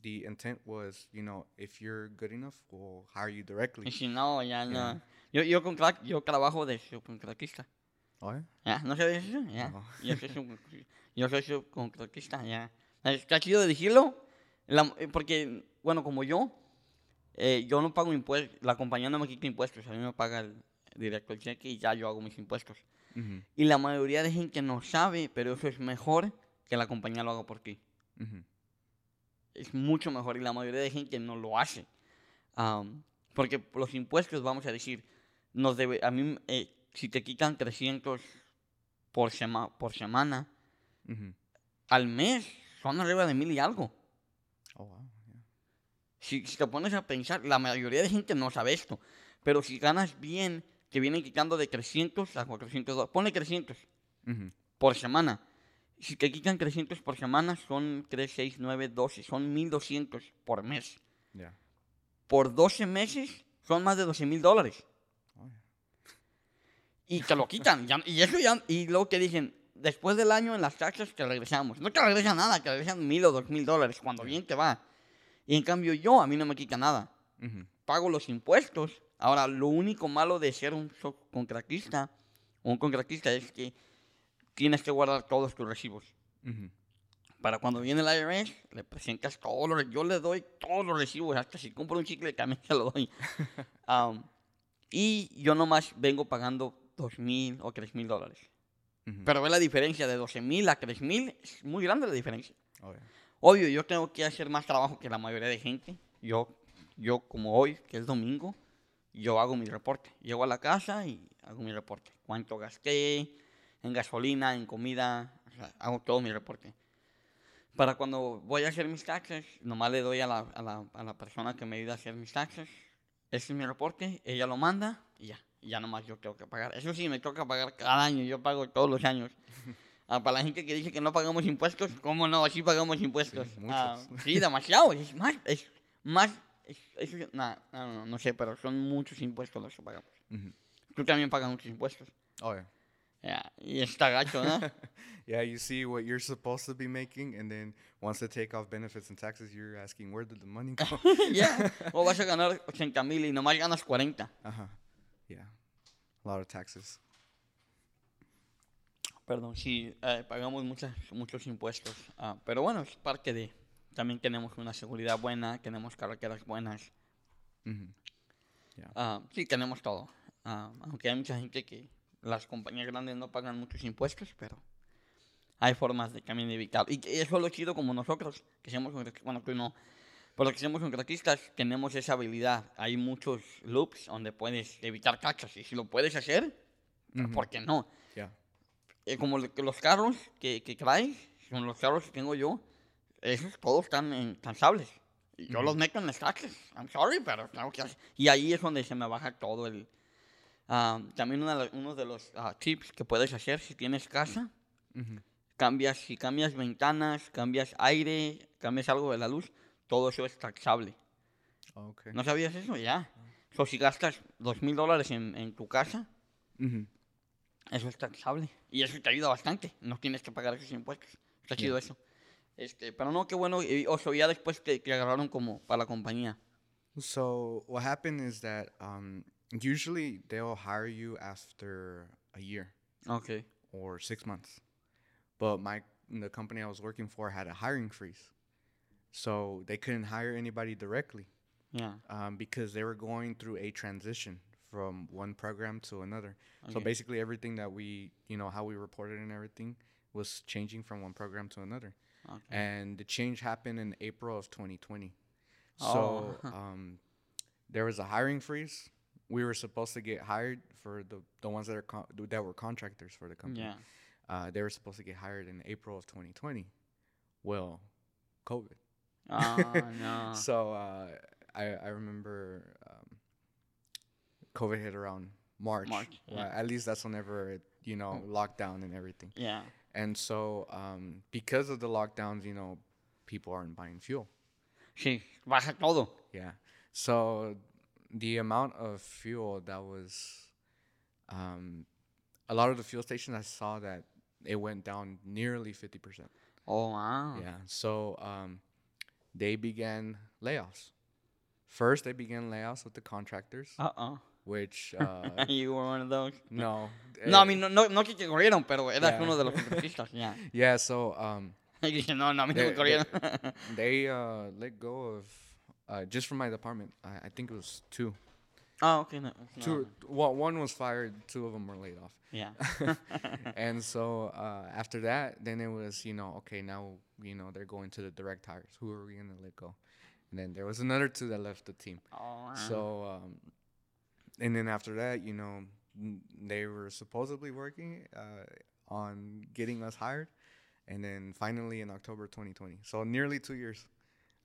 the intent was, you know, if you're good enough, we'll hire you directly. si no, ya no. Yeah. Yo, yo, contract, yo trabajo de subcontratista. Oh, yeah? ¿Ya? ¿No sabías eso? Ya. No. Yo soy sub- yo soy subcontratista, ya. Está chido de decirlo, la- eh, porque, bueno, como yo, eh, yo no pago impuestos, la compañía no me quita impuestos, a mí me paga el, directo el cheque y ya yo hago mis impuestos. Mhm. Y la mayoría de gente no sabe, pero eso es mejor que la compañía lo haga por ti. Mhm. Es mucho mejor y la mayoría de gente no lo hace. Am, porque los impuestos, vamos a decir, nos debe, a mí, eh, si te quitan 300 por, sema, por semana, Mhm. al mes son arriba de mil y algo. Oh wow. Si, si te pones a pensar, la mayoría de gente no sabe esto. Pero si ganas bien, te vienen quitando de 300 a 400 dólares. Ponle 300 Mhm. por semana. Si te quitan 300 por semana, son 3, 6, 9, 12. Son 1200 por mes. Yeah. Por 12 meses, son más de 12 mil dólares. Oh yeah. Y te lo quitan. ya- y eso ya. Y luego te dicen, después del año en las taxas te regresamos. No te regresan nada, te regresan mil o dos mil dólares cuando bien te va. Y en cambio yo, a mí no me quita nada. Mhm. Pago los impuestos. Ahora, lo único malo de ser un subcontratista o un contratista es que tienes que guardar todos tus recibos. Mhm. Para cuando viene el IRS, le presentas todos los... Yo le doy todos los recibos, hasta si compro un chicle también se lo doy. [LAUGHS] Am, y yo nomás vengo pagando dos mil o tres mil dólares. Pero ve la diferencia de 12 mil a 3 mil, es muy grande la diferencia. Oh yeah. Obvio, yo tengo que hacer más trabajo que la mayoría de gente. Yo, yo como hoy, que es domingo, yo hago mi reporte. Llego a la casa y hago mi reporte. Cuánto gasté en gasolina, en comida, o sea, hago todo mi reporte. Para cuando voy a hacer mis taxes, nomás le doy a la, a la, a la persona que me ayuda a hacer mis taxes. Ese es mi reporte, ella lo manda y ya. Y ya nomás yo tengo que pagar. Eso sí, me toca pagar cada año, yo pago todos los años. [LAUGHS] Ah, para la gente que dice que no pagamos impuestos, ¿cómo no? Sí pagamos impuestos. Sí, Ah, sí, demasiado. Es [LAUGHS] más, es más, es, es- nah, no, no, no sé, pero son muchos impuestos los que pagamos. Mhm. Tú también pagas muchos impuestos. Oh yeah. Ya, y está gacho, ¿no? [LAUGHS] Yeah, you see what you're supposed to be making, and then once they take off benefits and taxes, you're asking where did the money go? [LAUGHS] ya. O vas a ganar 80 mil y nomás ganas 40. uh huh. Yeah. A lot of taxes. Perdón, sí, eh, pagamos muchas, muchos impuestos. ah, pero bueno, es parte de... También tenemos una seguridad buena, tenemos carreteras buenas. Mhm. Ah, sí, tenemos todo. Ah, aunque hay mucha gente que las compañías grandes no pagan muchos impuestos, pero hay formas de también evitar. Y eso es lo chido como nosotros, que somos, bueno, tú no, pero que somos contratistas, tenemos esa habilidad. Hay muchos loops donde puedes evitar cachas. Y si lo puedes hacer, Mhm. ¿por qué no? Yeah. Eh, como los carros que, que traes, son los carros que tengo yo, esos todos están en cansables. Y yo los meto en las taxes. I'm sorry, pero tengo que hacer. Y ahí es donde se me baja todo el... ah, también una uno de los ah, tips que puedes hacer si tienes casa, Mhm. cambias, si cambias ventanas, cambias aire, cambias algo de la luz, todo eso es taxable. Okay. ¿No sabías eso? Ya. So, si gastas dos mil dólares en, en tu casa, Mhm. Eso es taxable. Y eso te ayuda bastante. No tienes que pagar esos impuestos. Está chido eso. Este, pero no, qué bueno. O sea, ya después te, te agarraron como para la compañía. So what happened is that um, usually they'll hire you after a year Ok. or six months, but my the company I was working for had a hiring freeze, so they couldn't hire anybody directly Ya. um, because they were going through a transition from one program to another. So basically, everything that we you know how we reported and everything was changing from one program to another. ok. and the change happened in April of 2020. Oh. So [LAUGHS] um, there was a hiring freeze. We were supposed to get hired for the, the ones that are con- that were contractors for the company. Ya. Uh, they were supposed to get hired in April of 2020. Well, COVID. Ah, no. [LAUGHS] So uh, I I remember COVID hit around March. March, Well, yeah. At least that's whenever it, you know lockdown and everything. Yeah. And so, um, because of the lockdowns, you know, people aren't buying fuel. Sí, baja todo. Yeah. So, the amount of fuel that was, um, a lot of the fuel stations I saw that it went down nearly 50%. Oh, wow. Yeah. So, um, they began layoffs. First, they began layoffs with the contractors, Uh-oh. Which, [LAUGHS] uh, you were one of those. no. No, I eh, mean, no, no, no que te corrieron, pero eras Yeah. uno de los [LAUGHS] contratistas, ya. Yeah. So, um, [LAUGHS] no, no, a mí no me They- corrieron. they uh, let go of uh, just from my department. I, I think it was two. ah, ok, no. Two. Well, one was fired. Two of them were laid off. Yeah. and so uh, after that, then it was you know okay now you know they're going to the direct hires. Who are we gonna let go? And then there was another two that left the team. Oh, wow. So um, and then after that, you know, they were supposedly working uh, on getting us hired, and then finally in October 2020. So nearly two years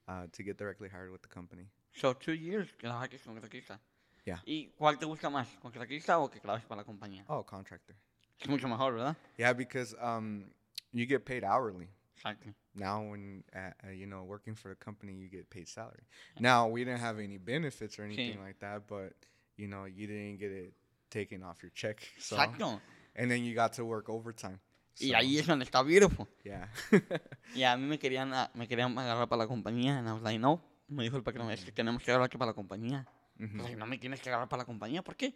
uh, to get directly hired with the company. So, two years que trabajaste con contratista. Yeah. ¿Y cuál te gusta más? ¿Contratista o que trabajes para la compañía? Oh, contractor. Es mucho mejor, ¿verdad? Yeah, because um, you get paid hourly. Exacto. Now, when uh, uh, you know working for a company, you get paid salary. Now, we didn't have any benefits or anything Sí. like that, but you know you didn't get it taken off your check. So, Exacto. and then you got to work overtime. Y So, ahí es donde está beautiful. yeah. [LAUGHS] Y a mí me querían, a- me querían agarrar para la compañía. And I was like, no. Me dijo el patrón, es que tenemos que agarrarte para la compañía. Pues, no me tienes que agarrar para la compañía. ¿Por qué?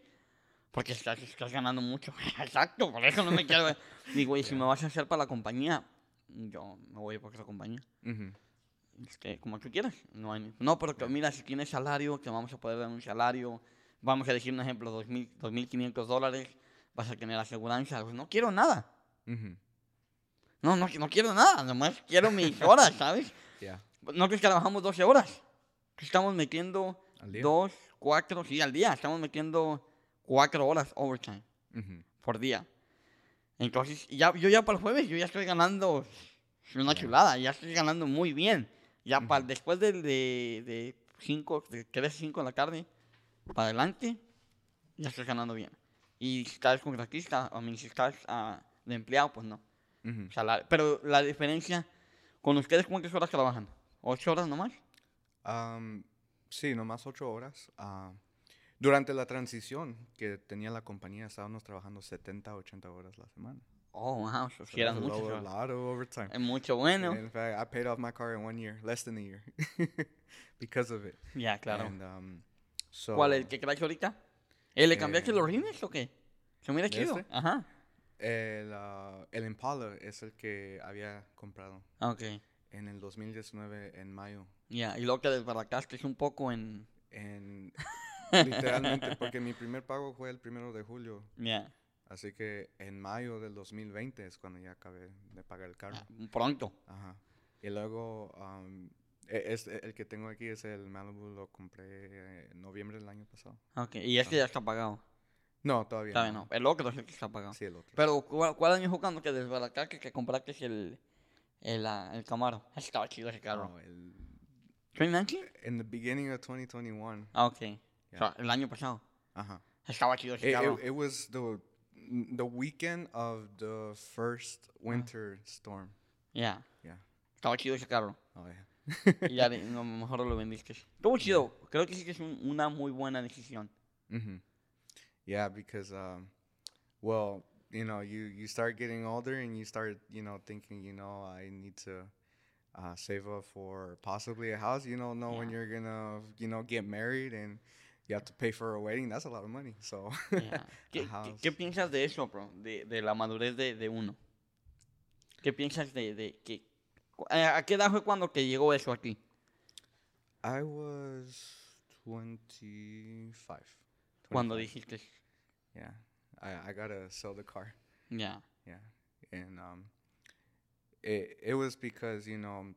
Porque estás, estás ganando mucho. [LAUGHS] Exacto, por eso no me quiero. Digo, y si me vas a hacer para la compañía, yo me voy por otra compañía. Mhm. Este, como tú quieras. No, hay, no, pero que mira, si tienes salario, te vamos a poder dar un salario. Vamos a decir un ejemplo, 2.000, 2.500 dólares. Vas a tener aseguranza. Pues no quiero nada. Mhm. No, no, no quiero nada. Nomás quiero mis [LAUGHS] horas, ¿sabes? Yeah. Nosotros trabajamos 12 horas. Estamos metiendo dos, cuatro, sí, al día. Estamos metiendo cuatro horas overtime Mhm. por día. Entonces, ya, yo ya para el jueves, yo ya estoy ganando una chulada. Ya estoy ganando muy bien. Ya para, después de, de, de cinco, de 3, 5 de la tarde, para adelante, ya estoy ganando bien. Y si estás contratista, o si estás ah, de empleado, pues no. Mhm. Salario. Pero la diferencia, con ustedes, ¿cuántas horas trabajan? ¿Ocho horas nomás? Um, sí, nomás ocho horas. Ah, durante la transición que tenía la compañía, estábamos trabajando 70, 80 horas la semana. Oh, wow, sí So eran that's a lot of overtime. Es mucho bueno. In fact, I paid off my car in one year, less than a year, [LAUGHS] because of it. Ya, claro. And, um, so, ¿Cuál es el que traes ahorita? ¿Eh, ¿Le cambiaste Eh, los rines o qué? Se mira chido. ¿este? Ajá. El, ah, el Impala es el que había comprado Ah, Ok. en el 2019 en mayo. Ya, y luego te desbarataste un poco en... En, [LAUGHS] literalmente, porque mi primer pago fue el primero de julio. Ya, Así que en mayo del 2020 es cuando ya acabé de pagar el carro. ah, pronto. Ajá. Y luego, um, es, el que tengo aquí es el Malibu, lo compré eh, en noviembre del año pasado. Ok, y este ya está pagado. No, todavía Está bien, no. El otro es el que está pagado. Sí, el otro. Pero, ¿cuál, cuál año fue cuando que desbarataste que compraste el, el, ah, el Camaro? Estaba chido ese carro. No, el, ¿2019? in the beginning of 2021. Ah, ok. O sea, el año pasado. Ajá. Estaba chido ese It, carro. it, it was the the weekend of the first winter storm. Ya. Yeah. Estaba chido ese carro. Oh yeah. [LAUGHS] Y ya, de- no, mejor lo vendiste. Estuvo chido. Creo que sí que es un- una muy buena decisión. hmm Yeah, because um, well, you know, you you start getting older and you start, you know, thinking, you know, I need to uh, save up for possibly a house. You don't know when Yeah. you're gonna, you know, get married and you have to pay for a wedding. That's a lot of money. So Ya. [LAUGHS] a ¿Qué, qué, qué piensas de eso, bro? De, de la madurez de, de uno. ¿Qué piensas de, de que... eh, ¿A qué edad fue cuando que llegó eso aquí? I was 25. Cuando dijiste... Yeah, I I gotta sell the car. Ya. Yeah, and um, it it was because you know,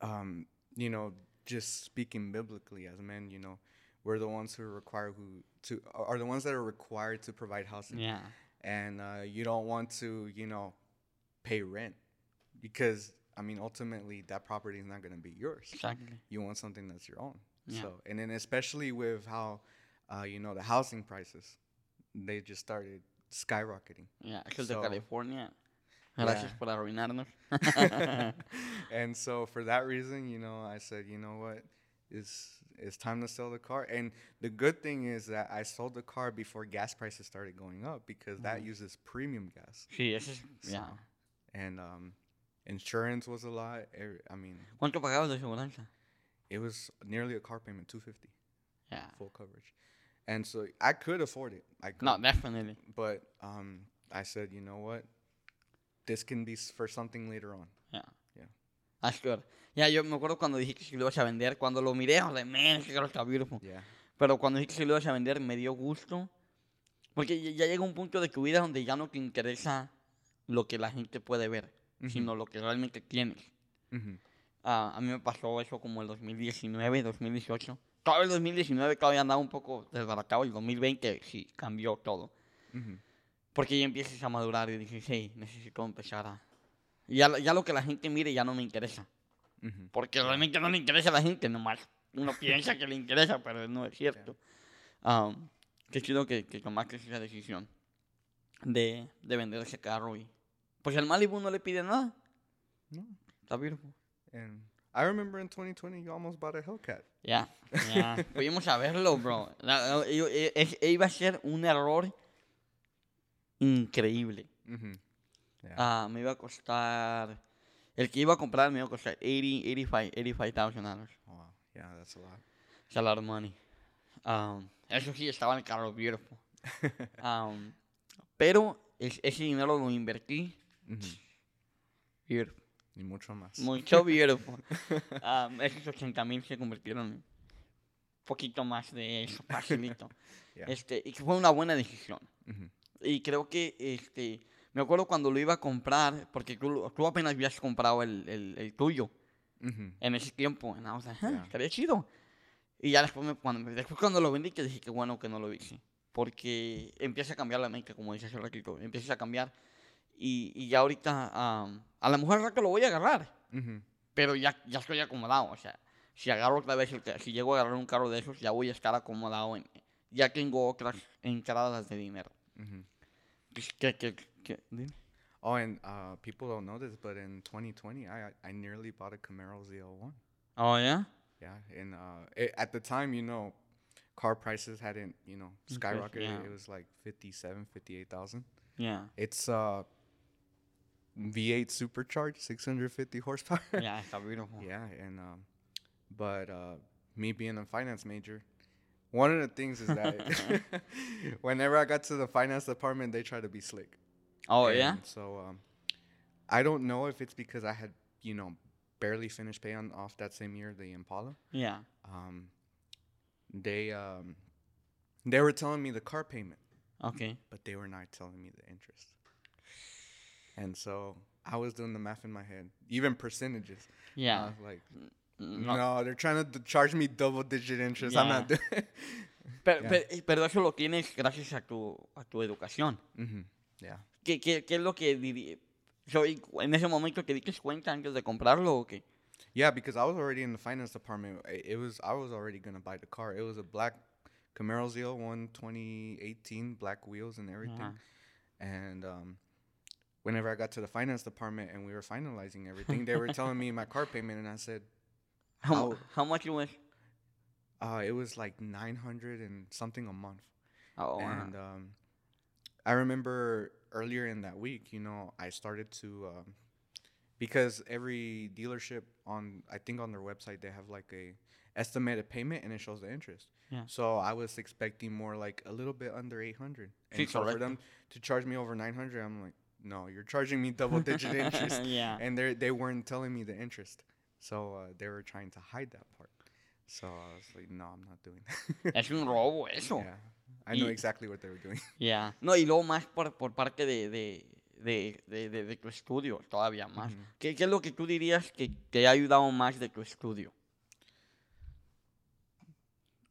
um, you know, just speaking biblically as men, you know, we're the ones who require who to are the ones that are required to provide housing, Ya. and uh, you don't want to, you know, pay rent because I mean, ultimately, that property is not gonna be yours. Exactly. You want something that's your own. Yeah. So, and then especially with how, uh, you know, the housing prices, they just started skyrocketing. Yeah, because el de So- California. Gracias Yeah. por arruinarnos. [LAUGHS] [LAUGHS] and so for that reason, you know, I said, you know what, it's it's time to sell the car. And the good thing is that I sold the car before gas prices started going up because that uses premium gas. sí, eso es... So, Ya. And um, insurance was a lot. every- I mean, ¿Cuánto pagabas de it was nearly a car payment, two fifty, Ya. full coverage. And so I could afford it. I could. No, definitely. But um, I said, you know what, this can be s- for something later on. Yeah. That's good. Ya, yo me acuerdo cuando dijiste que lo ibas a vender. Cuando lo miré, I was like, man, ese carro está beautiful. Yeah. Pero cuando dijiste que lo ibas a vender, me dio gusto. Porque ya ya llega un punto de tu vida donde ya no te interesa lo que la gente puede ver, sino lo que realmente tienes. hmm Ah, a mí me pasó eso como el 2019, 2018. Todo el 2019 todavía andaba un poco desbaratado. El 2020 sí cambió todo. Porque ya empiezas a madurar y dices, hey, necesito empezar a, Ya, ya lo que la gente mire ya no me interesa. Mhm. Porque realmente no le interesa a la gente, nomás uno piensa que le interesa, pero no es cierto. Um, qué chido que, que tomaste esa decisión de, de vender ese carro y... Pues el Malibu no le pide nada. No. Está beautiful. And I remember in 2020 you almost bought a Hellcat. Ya, ya. [LAUGHS] Fuimos a verlo, bro. La- yo- e- e- iba a ser un error increíble. Mhm. Yeah. Ah, me iba a costar... El que iba a comprar me iba a costar 80, 85 $85,000 dollars. wow. Yeah, that's a lot. It's a lot of money. Um, eso sí, estaba en el carro beautiful. [LAUGHS] Um, pero es- ese dinero lo invertí Beautiful. Y mucho más. Mucho [LAUGHS] beautiful. Um, esos 80 mil se convirtieron en poquito más de eso, facilito. [LAUGHS] Yeah. este, y fue una buena decisión. Y creo que, este, me acuerdo cuando lo iba a comprar, porque tú, tú apenas habías comprado el, el, el tuyo en ese tiempo. And I was like, "Huh, Yeah. estaría chido. Y ya después, me- cuando, después cuando lo vendí, que dije que bueno que no lo hice. Porque empieza a cambiar la mente, como dice hace ratito. Empieza a cambiar. Y, y ya ahorita, am, a mejor al rato lo voy a agarrar. Mhm. Pero ya, ya estoy acomodado. O sea, si agarro otra vez, el, si llego a agarrar un carro de esos, ya voy a estar acomodado. En, ya tengo otras entradas de dinero. Mhm. Pues, ¿Qué, qué, qué? Oh, and uh, people don't know this, but in 2020, I I nearly bought a Camaro ZL1. Oh, ¿ya? Yeah, and uh, it, at the time, you know, car prices hadn't, you know, skyrocketed. yeah. It was like 57, 58,000. Ya. It's uh V8 supercharged, 650 horsepower. Ya, está beautiful. [LAUGHS] yeah, and um, but uh, me being a finance major, one of the things is that [LAUGHS] [LAUGHS] whenever I got to the finance department, they try to be slick. Oh. And So um, I don't know if it's because I had, you know, barely finished paying off that same year the Impala. Yeah. Um, they um, they were telling me the car payment, Ok. but they were not telling me the interest. And so I was doing the math in my head, even percentages. Yeah. I like, No. no, they're trying to d- charge me double digit interest. I'm not doing. [LAUGHS] Pero, Yeah. pero, pero eso lo tienes gracias a tu, a tu educación. hmm Yeah. ¿Qué, qué, qué es lo que diría? So, en ese momento te diste cuenta antes de comprarlo o qué? Yeah, because I was already in the finance department. It was I was already gonna buy the car. It was a black Camaro ZL1 2018, black wheels and everything. Ajá. And um, whenever I got to the finance department and we were finalizing everything, they were telling me my car payment, and I said, [LAUGHS] How, How- how much it was? uh, it was like 900 and something a month. Oh, wow. and um, I remember earlier in that week, you know, I started to um, because every dealership on I think on their website they have like a estimated payment and it shows the interest. Yeah. So I was expecting more like a little bit under 800. Sí, And so for them to charge me over 900, I'm like, no, you're charging me double digit [LAUGHS] interest. yeah. And they they weren't telling me the interest. So uh, they were trying to hide that part. So I was like, no, I'm not doing that. [LAUGHS] Es un robo eso. yeah. I know Y- exactly what they were doing. [LAUGHS] Ya. No, y luego más por, por parte de, de, de, de, de- de tu estudio, todavía más. ¿Qué, ¿Qué es lo que tú dirías que te ha ayudado más de tu estudio?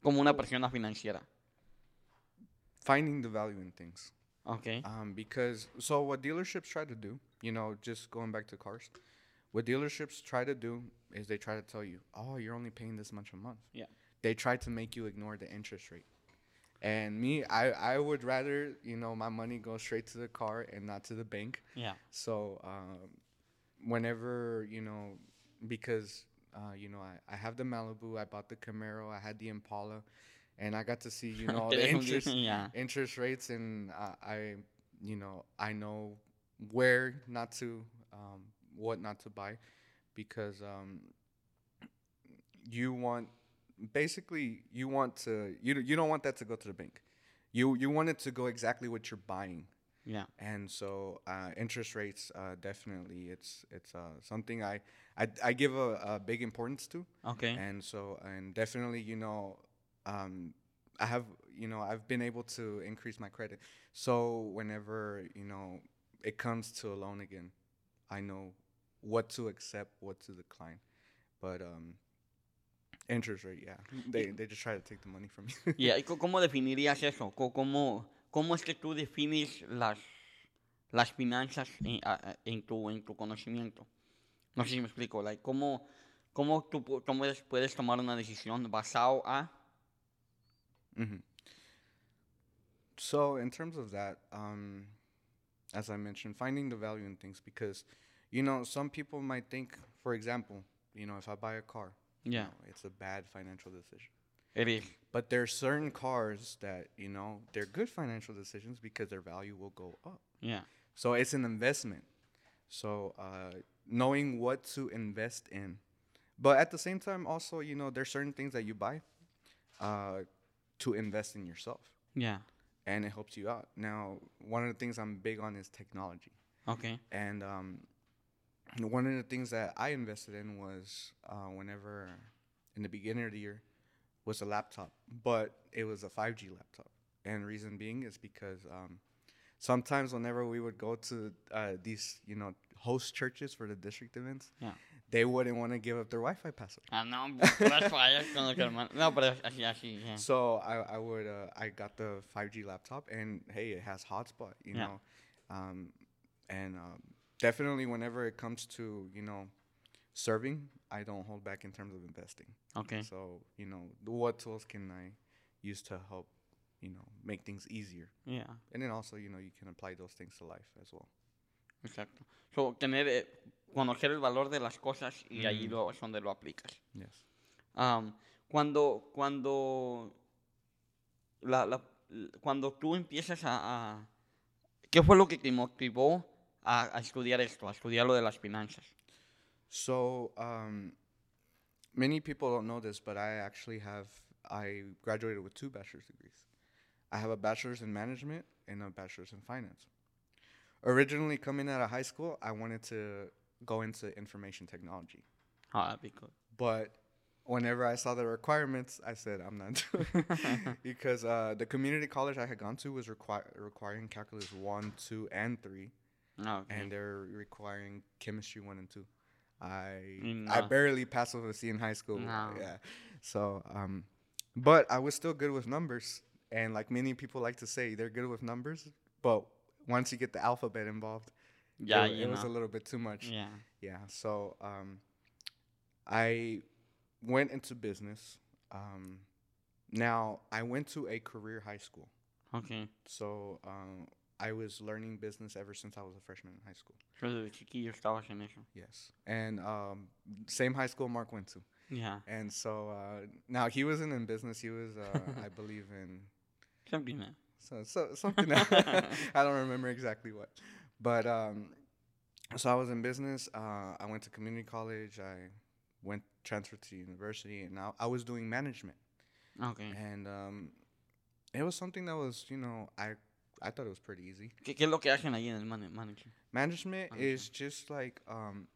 Como una persona financiera. Finding the value in things. Ok. Um, because so what dealerships try to do, you know, just going back to cars, what dealerships try to do is they try to tell you, oh, you're only paying this much a month. Yeah. They try to make you ignore the interest rate. And me, I, I would rather, you know, my money go straight to the car and not to the bank. Yeah. So um, whenever you know, because uh, you know, I, I have the Malibu, I bought the Camaro, I had the Impala, and I got to see you [LAUGHS] know the interest ya. interest rates, and uh, I you know I know where not to um, what not to buy, because um, you want basically you want to you you don't want that to go to the bank. You you want it to go exactly what you're buying Ya. and so uh, interest rates uh, definitely it's it's uh, something I, I I give a, a big importance to Ok. and so and definitely you know um, I have you know I've been able to increase my credit so whenever you know it comes to a loan again I know what to accept what to decline but um, interest rate yeah they, they just try to take the money from you [LAUGHS] yeah, ¿y [LAUGHS] ¿Cómo definirías eso? ¿Cómo, ¿Cómo es que tú defines las, las finanzas en, en tu, en tu conocimiento. No sé si me explico. Like, ¿cómo, cómo tú cómo puedes tomar una decisión basado a... hmm So, in terms of that, um, as I mentioned, finding the value in things because, you know, some people might think, for example, you know, if I buy a car, you Yeah. know, it's a bad financial decision. It is. But there are certain cars that, you know, they're good financial decisions because their value will go up. Yeah. So it's an investment. So uh, knowing what to invest in, but at the same time, also you know there's certain things that you buy uh, to invest in yourself, Yeah. and it helps you out. Now, one of the things I'm big on is technology, Okay. and um, one of the things that I invested in was uh, whenever in the beginning of the year was a laptop, but it was a 5G laptop, and reason being is because um, sometimes whenever we would go to uh, these, you know, host churches for the district events, Yeah. They wouldn't want to give up their Wi-Fi password. Ah, no, las fallas con los hermanos. No, pero así, así, yeah. So I, I would uh, I got the 5G laptop and hey, it has hotspot, you Yeah. know, um, and um, definitely whenever it comes to you know serving, I don't hold back in terms of investing. Okay. So you know, what tools can I use to help you know make things easier, Yeah. and then also you know you can apply those things to life as well. Exacto. So, tener, eh, conocer el valor de las cosas y ahí lo, es donde lo aplicas. Yes. Am, cuando, cuando, la, la- cuando tú empiezas a, a- ¿Qué fue lo que te motivó a, a estudiar esto, a estudiar lo de las finanzas? So, um, many people don't know this, but I actually have I graduated with two bachelor's degrees. I have a bachelor's in management and a bachelor's in finance. Originally, coming out of high school, I wanted to go into information technology, Ah, that'd be good. but whenever I saw the requirements, I said I'm not [LAUGHS] doing [LAUGHS] because uh, the community college I had gone to was requiring calculus one, two, and three Ah, okay. and they're requiring chemistry one and two. I Mm, I barely passed with a C in high school. No. Yeah, so um, but I was still good with numbers, and like many people like to say, they're good with numbers, but once you get the alphabet involved, ya, it, it was a little bit too much. Yeah. Yeah, so um, I went into business. Um, now I went to a career high school, Okay. so um, I was learning business ever since I was a freshman in high school. So, desde chiquillo estabas en eso. Yes, and um, same high school Mark went to, Yeah. and so uh, now he wasn't in business. He was, uh, I [LAUGHS] believe, in Something so, so something. [LAUGHS] I don't remember exactly what, but um, so I was in business. Uh, I went to community college. I went transferred to university, and now I was doing management. Okay. And um, it was something that was, you know, I I thought it was pretty easy. ¿Qué, qué es lo que hacen ahí en el man- manager? Management Okay. is just like um,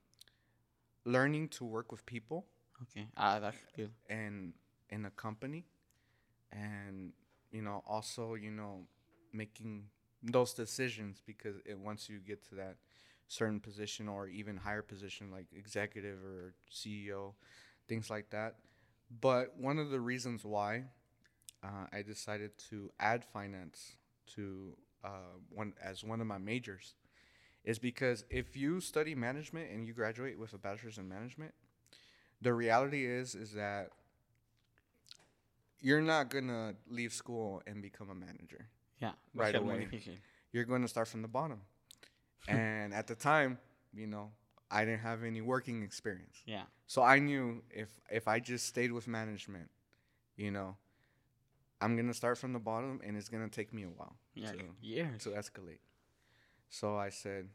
learning to work with people Okay. Ah, that's good. and in a company and you know also you know making those decisions because it, once you get to that certain position or even higher position like executive or ceo things like that but one of the reasons why uh, i decided to add finance to uh, one as one of my majors is because if you study management and you graduate with a bachelor's in management the reality is is that you're not gonna leave school and become a manager. A Right away. You're going to start from the bottom. [LAUGHS] and at the time, you know, I didn't have any working experience. Ya. So I knew if if I just stayed with management, you know, I'm gonna start from the bottom, and it's gonna take me a while Yeah. to Years. to escalate. So I said.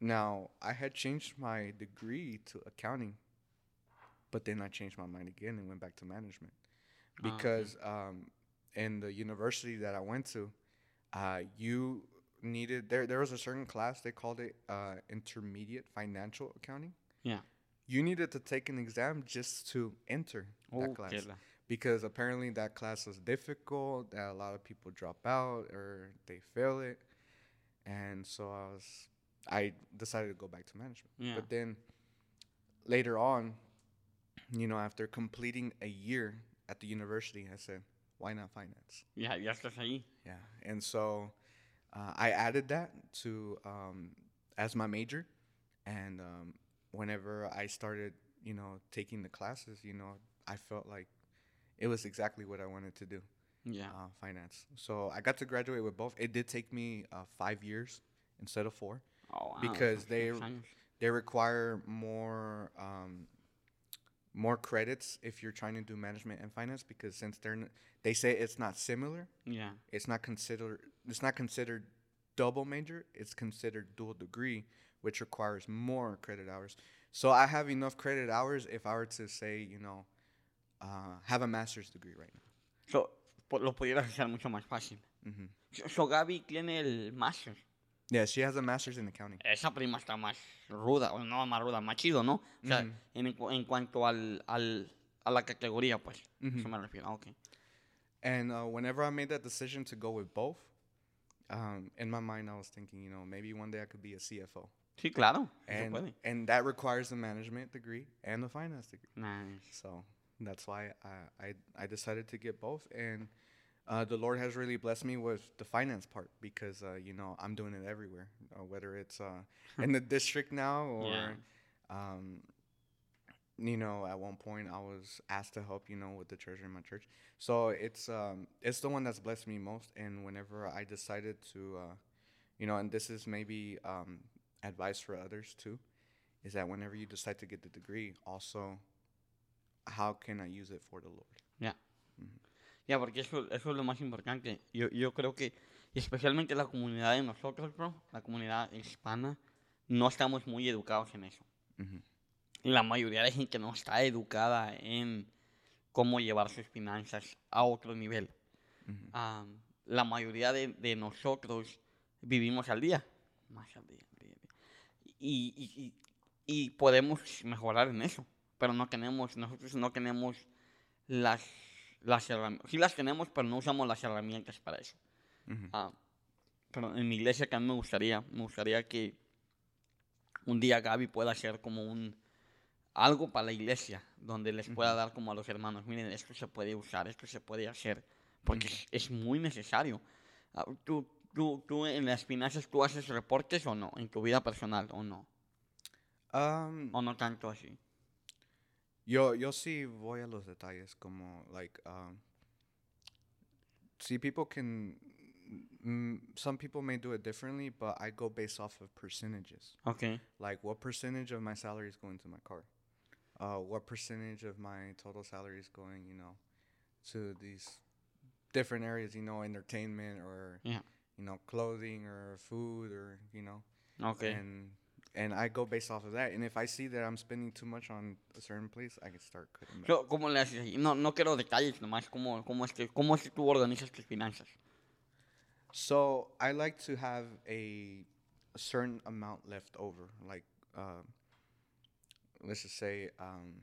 Now I had changed my degree to accounting, but then I changed my mind again and went back to management Ah, because um, in the university that I went to, uh, you needed there. There was a certain class they called it uh, intermediate financial accounting. Yeah. You needed to take an exam just to enter that Oh, class que because apparently that class was difficult. That a lot of people drop out or they fail it, and so I was I decided to go back to management. Yeah. But then later on, you know, after completing a year at the university, I said, why not finance? Ya, ya estás ahí. Yeah. And so uh, I added that to um, as my major, and um, whenever I started, you know, taking the classes, you know, I felt like it was exactly what I wanted to do, Yeah. uh, finance. So I got to graduate with both. It did take me uh, five years instead of four. Oh, wow, because they- They require more um, more credits if you're trying to do management and finance because since they're n- they say it's not similar, Yeah. it's not considered it's not considered double major it's considered dual degree which requires more credit hours so i have enough credit hours if i were to say you know uh, have a master's degree right now So, lo pudieras hacer mucho más fácil. hmm So, so Gaby tiene el máster. Yeah she has a master's in accounting Esa prima está más ruda, o no más ruda, más chido, ¿no? O sea, Ujú. en, en cuanto al, al, a la categoría, pues. Ujú. Eso me refiero, ah, ok. and uh, whenever i made that decision to go with both um, in my mind i was thinking you know maybe one day i could be a cfo Sí, claro. and, puede. and that requires the management degree and the finance degree Nice. So that's why I, I, I decided to get both. And uh, the Lord has really blessed me with the finance part because, uh, you know, I'm doing it everywhere, uh, whether it's uh, in the district now or, Yeah. um, you know, at one point I was asked to help, you know, with the treasure in my church. So it's, um, it's the one that's blessed me most. And whenever I decided to, uh, you know, and this is maybe um, advice for others too, is that whenever you decide to get the degree, also how can I use it for the Lord? Ya, porque eso, eso es lo más importante. Yo, yo creo que, especialmente la comunidad de nosotros, bro, la comunidad hispana, no estamos muy educados en eso. Mhm. La mayoría de gente no está educada en cómo llevar sus finanzas a otro nivel. Mhm. Ah, la mayoría de, de nosotros vivimos al día. Más al día, al día, al día. Y, y- y- y podemos mejorar en eso. Pero no tenemos, nosotros no tenemos las, las herramientas. Sí las tenemos, pero no usamos las herramientas para eso. Mhm. Ah, pero en mi iglesia que a mí me gustaría, me gustaría que un día Gaby pueda hacer como un algo para la iglesia, donde les pueda dar como a los hermanos, miren, esto se puede usar, esto se puede hacer, porque es, es muy necesario. Ah, ¿tú, tú, tú en las finanzas, ¿tú haces reportes o no? En tu vida personal o no? Um, O no tanto así. Yo, yo sí voy a los detalles, como, like, um, see, people can, mm, some people may do it differently, but I go based off of percentages. Ok. Like, what percentage of my salary is going to my car? Uh, what percentage of my total salary is going, you know, to these different areas, you know, entertainment or, Yeah. you know, clothing or food or, you know, Ok. and and I go based off of that. And if I see that I'm spending too much on a certain place, I can start cutting back. So, ¿Cómo le haces? No, no quiero detalles, nomás cómo, cómo, es que, cómo es que tú organizas tus finanzas. So I like to have a, a certain amount left over, like um, let's just say um,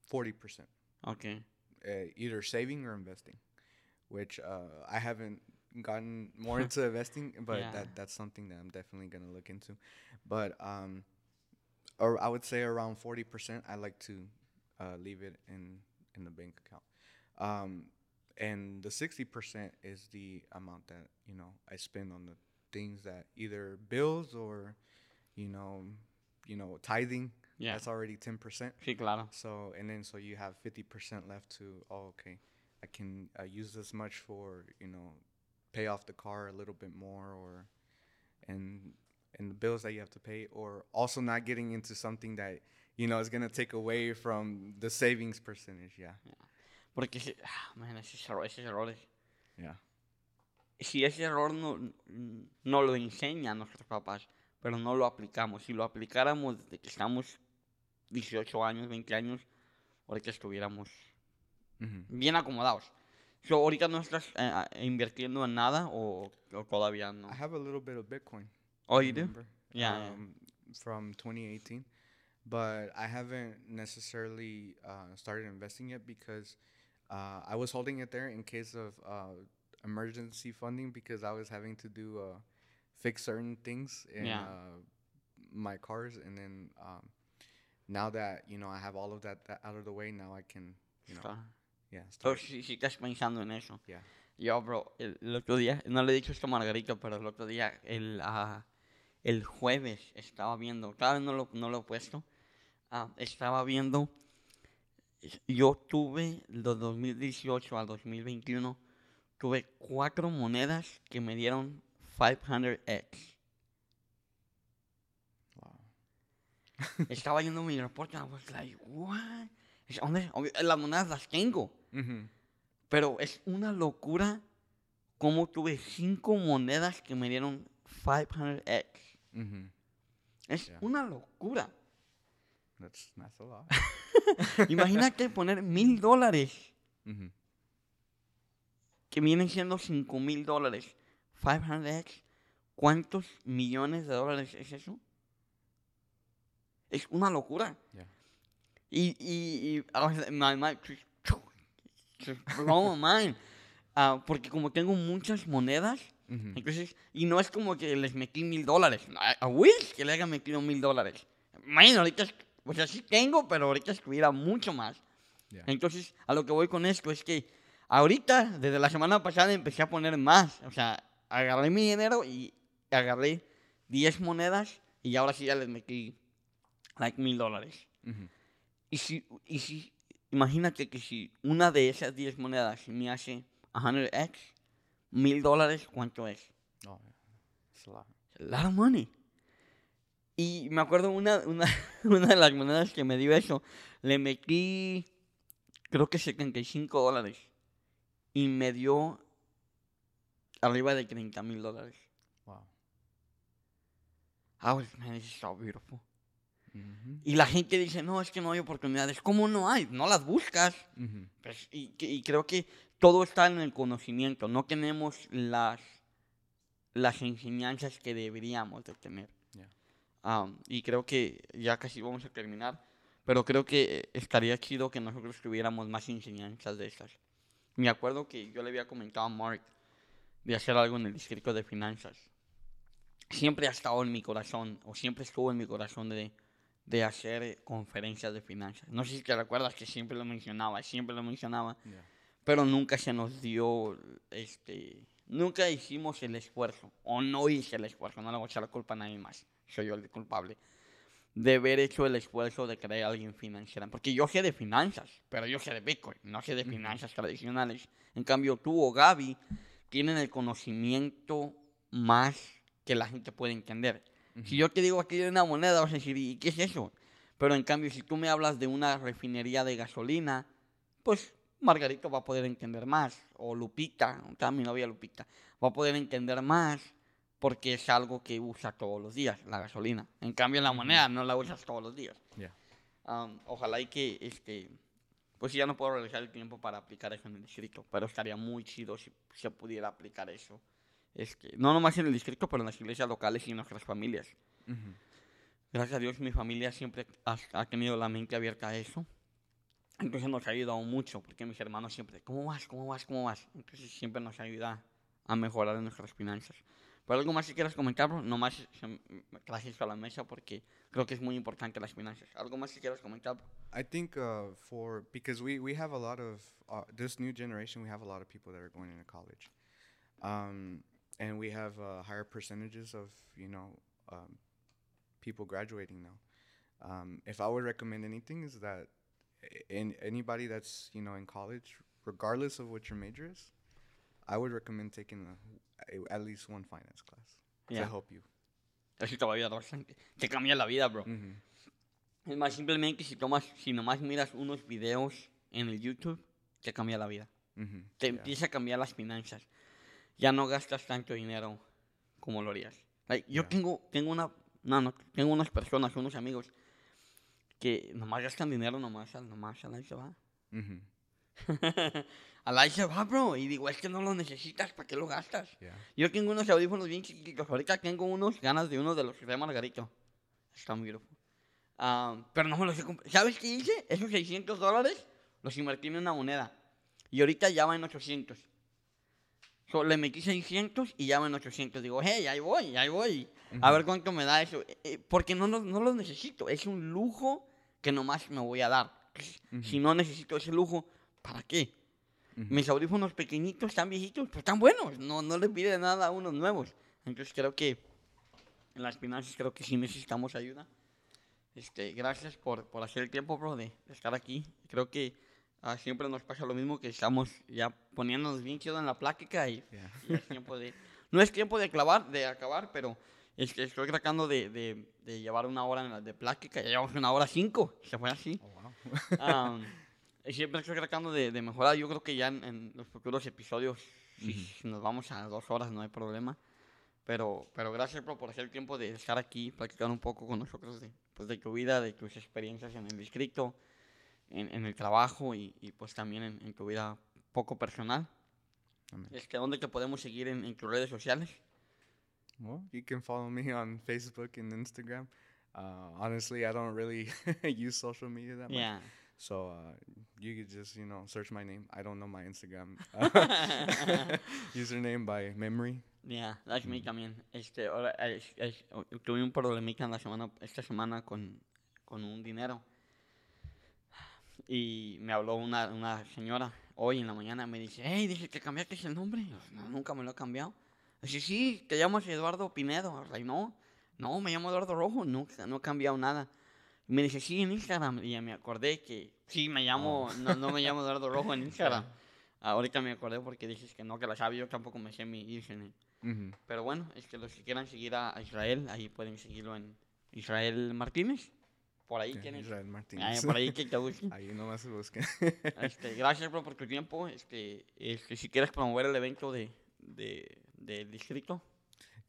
forty percent, Ok. uh, either saving or investing. Which uh, I haven't gotten more [LAUGHS] into investing, but Yeah. that that's something that I'm definitely gonna look into. But um, or I would say around forty percent, I like to uh, leave it in in the bank account. Um, and the sixty percent is the amount that you know I spend on the things that either bills or you know you know tithing. Yeah. That's already ten percent. Sí, claro. So and then so you have fifty percent left to oh okay, I can uh, use this much for you know pay off the car a little bit more or and and the bills that you have to pay or also not getting into something that you know is gonna take away from the savings percentage. Yeah, Porque, si- ah, man, esos, erro- esos errores. yeah, Si ese error no, no lo enseñan nuestros papás, pero no lo aplicamos. Si lo aplicáramos desde que estamos 18 años, 20 años, ahorita estuviéramos hmm bien acomodados. So, ¿Ahorita no estás ah, invirtiendo en nada o, o todavía no? I have a little bit of Bitcoin. Oh, you do? remember, Yeah, yeah. um, from 2018, but I haven't necessarily uh, started investing yet because uh, I was holding it there in case of uh, emergency funding because I was having to do uh, fix certain things in Yeah. uh, my cars, and then um, now that you know I have all of that, that out of the way, now I can you know Está. Yeah So, start, si, si estás pensando en eso. yeah Yo, bro, el, el otro día, no le he dicho esto a Margarita, pero el otro día, el, ah, el jueves, estaba viendo, todavía no lo, no lo he puesto, ah, estaba viendo, yo tuve, de 2018 al 2021, tuve cuatro monedas que me dieron 500x. Wow. Estaba viendo mi reporte, I was like, what? Las monedas las tengo. Pero es una locura cómo tuve cinco monedas que me dieron 500x. Mm-hmm. Es Yeah. una locura. That's that's a lot. [LAUGHS] Imagínate poner mil dólares, mm-hmm. que vienen siendo cinco mil dólares. 500x. ¿Cuántos millones de dólares es eso? Es una locura. Yeah. Y, y, y I was- my blow my mind. Ah, porque como tengo muchas monedas, Mm-hmm. Entonces, y no es como que les metí mil dólares. I, I wish que le haya metido mil dólares. Bueno, ahorita, es- o sea, sí tengo, pero ahorita estuviera mucho más. Yeah. Entonces, a lo que voy con esto es que ahorita, desde la semana pasada, empecé a poner más. O sea, agarré mi dinero y agarré 10 monedas y ahora sí ya les metí, like, mil dólares. Mm-hmm. Y si, y si, imagínate que si una de esas 10 monedas me hace 100x, mil dólares, ¿cuánto es? Oh, yeah. It's a lot. A lot of money. Y me acuerdo una, una, [LAUGHS] una de las monedas que me dio eso, le metí, creo que 75 dólares. Y me dio arriba de 30 mil dólares. Wow. I was, man, this is so beautiful. Y la gente dice, no, es que no hay oportunidades. ¿Cómo no hay? No las buscas. Mm-hmm. Pues, y, y creo que todo está en el conocimiento. No tenemos las, las enseñanzas que deberíamos de tener. Yeah. Am, y creo que ya casi vamos a terminar. Pero creo que estaría chido que nosotros tuviéramos más enseñanzas de estas. Me acuerdo que yo le había comentado a Mark de hacer algo en el distrito de finanzas. Siempre ha estado en mi corazón, o siempre estuvo en mi corazón de, de hacer eh, conferencias de finanzas. No sé si te recuerdas que siempre lo mencionaba, siempre lo mencionaba, Yeah. pero nunca se nos dio, este, nunca hicimos el esfuerzo, o no hice el esfuerzo, no le voy a echar la culpa a nadie más, soy yo el culpable, de haber hecho el esfuerzo de crear a alguien financiera. Porque yo sé de finanzas, pero yo sé de Bitcoin, no sé de finanzas tradicionales. En cambio, tú o Gaby tienen el conocimiento más que la gente puede entender. Si yo te digo aquí hay una moneda, vas a decir, ¿y qué es eso? Pero en cambio, si tú me hablas de una refinería de gasolina, pues Margarito va a poder entender más. O Lupita, mi novia Lupita, va a poder entender más porque es algo que usa todos los días, la gasolina. En cambio, la moneda no la usas todos los días. Yeah. Am, ojalá y que, este, pues ya no puedo realizar el tiempo para aplicar eso en el distrito, pero estaría muy chido si se pudiera aplicar eso. Este, no nomás en el distrito, pero en las iglesias locales y en nuestras familias. Mm-hmm. Gracias a Dios mi familia siempre ha, ha tenido la mente abierta a eso. Entonces nos ha ayudado mucho, porque mis hermanos siempre, ¿cómo vas? ¿Cómo vas? ¿Cómo vas? Entonces siempre nos ayuda a mejorar nuestras finanzas. ¿Pero algo más que quieras comentar? bro? Nomás traje esto a la mesa porque creo que es muy importante las finanzas. ¿Algo más que quieras comentar? I think uh, for because we we have a lot of uh, this new generation, we have a lot of people that are going into college, um, and we have uh, higher percentages of you know um, people graduating now. Um, if I would recommend anything, is that in anybody that's you know in college, regardless of what your major is, I would recommend taking a, at least one finance class Yeah. to help you. Eso te va a ayudar bastante. Te cambia la vida, bro. Mm-hmm. Es más, simplemente si tomas, si nomás miras unos videos en el YouTube, te cambia la vida. Mm-hmm. te empieza a cambiar las finanzas. Ya no gastas tanto dinero como lo harías. Like, yo Ya. tengo, tengo una, no, no, tengo unas personas, unos amigos que nomás gastan dinero nomás, nomás, al ahí se va. [LAUGHS] Al ahí se va, bro. Y digo, es que no lo necesitas, ¿para qué lo gastas? Yeah. Yo tengo unos audífonos bien chiquitos. Ahorita tengo unos ganas de uno de los de Margarito. Están beautiful. Ah, pero no me los he comprado. ¿Sabes qué hice? Esos 600 dólares los invertí en una moneda. Y ahorita ya va en 800. So, le metí 600 y ya va en 800. Digo, hey, ahí voy, ahí voy. A ver cuánto me da eso. Eh, eh, porque no, lo- no lo necesito. Es un lujo que nomás me voy a dar. Si no necesito ese lujo, ¿para qué? Mis audífonos pequeñitos, están viejitos, pero están buenos. No, no le pide nada a unos nuevos. Entonces creo que en las finanzas creo que sí necesitamos ayuda. Este, gracias por, por hacer el tiempo, bro, de estar aquí. Creo que ah, siempre nos pasa lo mismo, que estamos ya poniéndonos bien chido en la plática y, Yeah. y es tiempo de... No es tiempo de, clavar, de acabar, pero es que estoy tratando de, de, de llevar una hora de plática. Ya llevamos una hora cinco, se fue así. Oh, wow. Y siempre estoy tratando de, de mejorar. Yo creo que ya en, en los futuros episodios, si, si nos vamos a dos horas, no hay problema. Pero, pero gracias bro, por hacer el tiempo de estar aquí, platicar un poco con nosotros de, pues, de tu vida, de tus experiencias en el distrito, en, en el trabajo y, y, pues también en, en tu vida poco personal. Amén. Es que ¿dónde te podemos seguir en, en tus redes sociales? Well, you can follow me on Facebook and Instagram. Uh, honestly, I don't really [LAUGHS] use social media that much. Yeah. So uh, you could just, you know, search my name. I don't know my Instagram [LAUGHS] [LAUGHS] username by memory. Yeah, that's me también. Este, ahora, es- es- tuve un problemita en la semana, esta semana con, con un dinero. Y me habló una, una señora hoy en la mañana, me dice, hey, dice que cambiaste el nombre. Y no, nunca me lo he cambiado. Dice, sí, te llamas Eduardo Pinedo. Like, no, no, me llamo Eduardo Rojo, nunca, no he cambiado nada. Y me dice, sí, en Instagram. Y ya me acordé que sí, me llamo, no, no me llamo Eduardo Rojo en [LAUGHS] Instagram. Ahorita me acordé porque dices que no, que la sabía, yo tampoco me sé mi hmm Pero bueno, es que los que quieran seguir a a Israel, ahí pueden seguirlo en Israel Martínez. Por ahí tienes. Israel Martínez. por ahí que te busquen. [LAUGHS] Ahí nomás se busquen. Este, gracias bro, por tu tiempo. Este, este, si quieres promover el evento de, de, del distrito.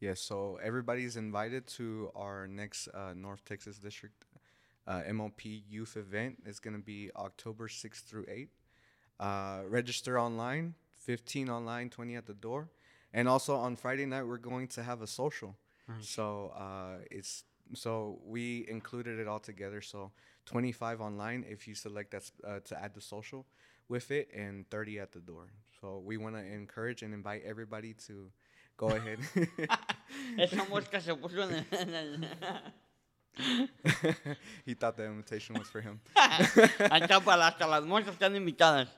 Yes, so everybody's invited to our next uh, North Texas District uh, MOP Youth event. It's going to be October 6th through 8th. Uh, register online, 15 online, 20 at the door. And also on Friday night, we're going to have a social. So uh, it's so we included it all together. So 25 online if you select that uh, to add the social with it, and 30 at the door. So we want to encourage and invite everybody to go [LAUGHS] ahead. [LAUGHS] Esa mosca se puso en el. en el- [LAUGHS] he thought the invitation was for him. Ahí para hasta las moscas están invitadas.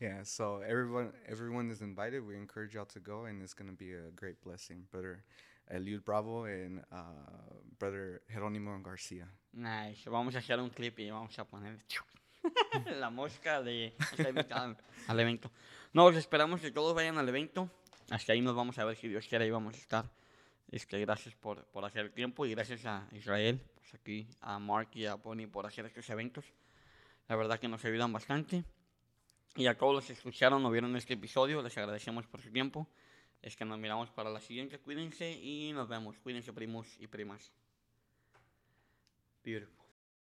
Yeah, so everyone everyone is invited. We encourage y'all to go, and it's gonna be a great blessing. Brother Eliud Bravo and uh, Brother Jerónimo Garcia. Nice. Vamos a hacer un clip y vamos a poner [LAUGHS] la mosca de invitada al evento. No, los esperamos que todos vayan al evento. Hasta ahí nos vamos a ver si Dios quiere ahí vamos a estar. Este, gracias por, por hacer el tiempo y gracias a Israel, pues aquí a Mark y a Bonnie por hacer estos eventos. La verdad que nos ayudan bastante. Y a todos los que escucharon o vieron este episodio, les agradecemos por su tiempo. Es que nos miramos para la siguiente. Cuídense y nos vemos. Cuídense primos y primas. Beautiful.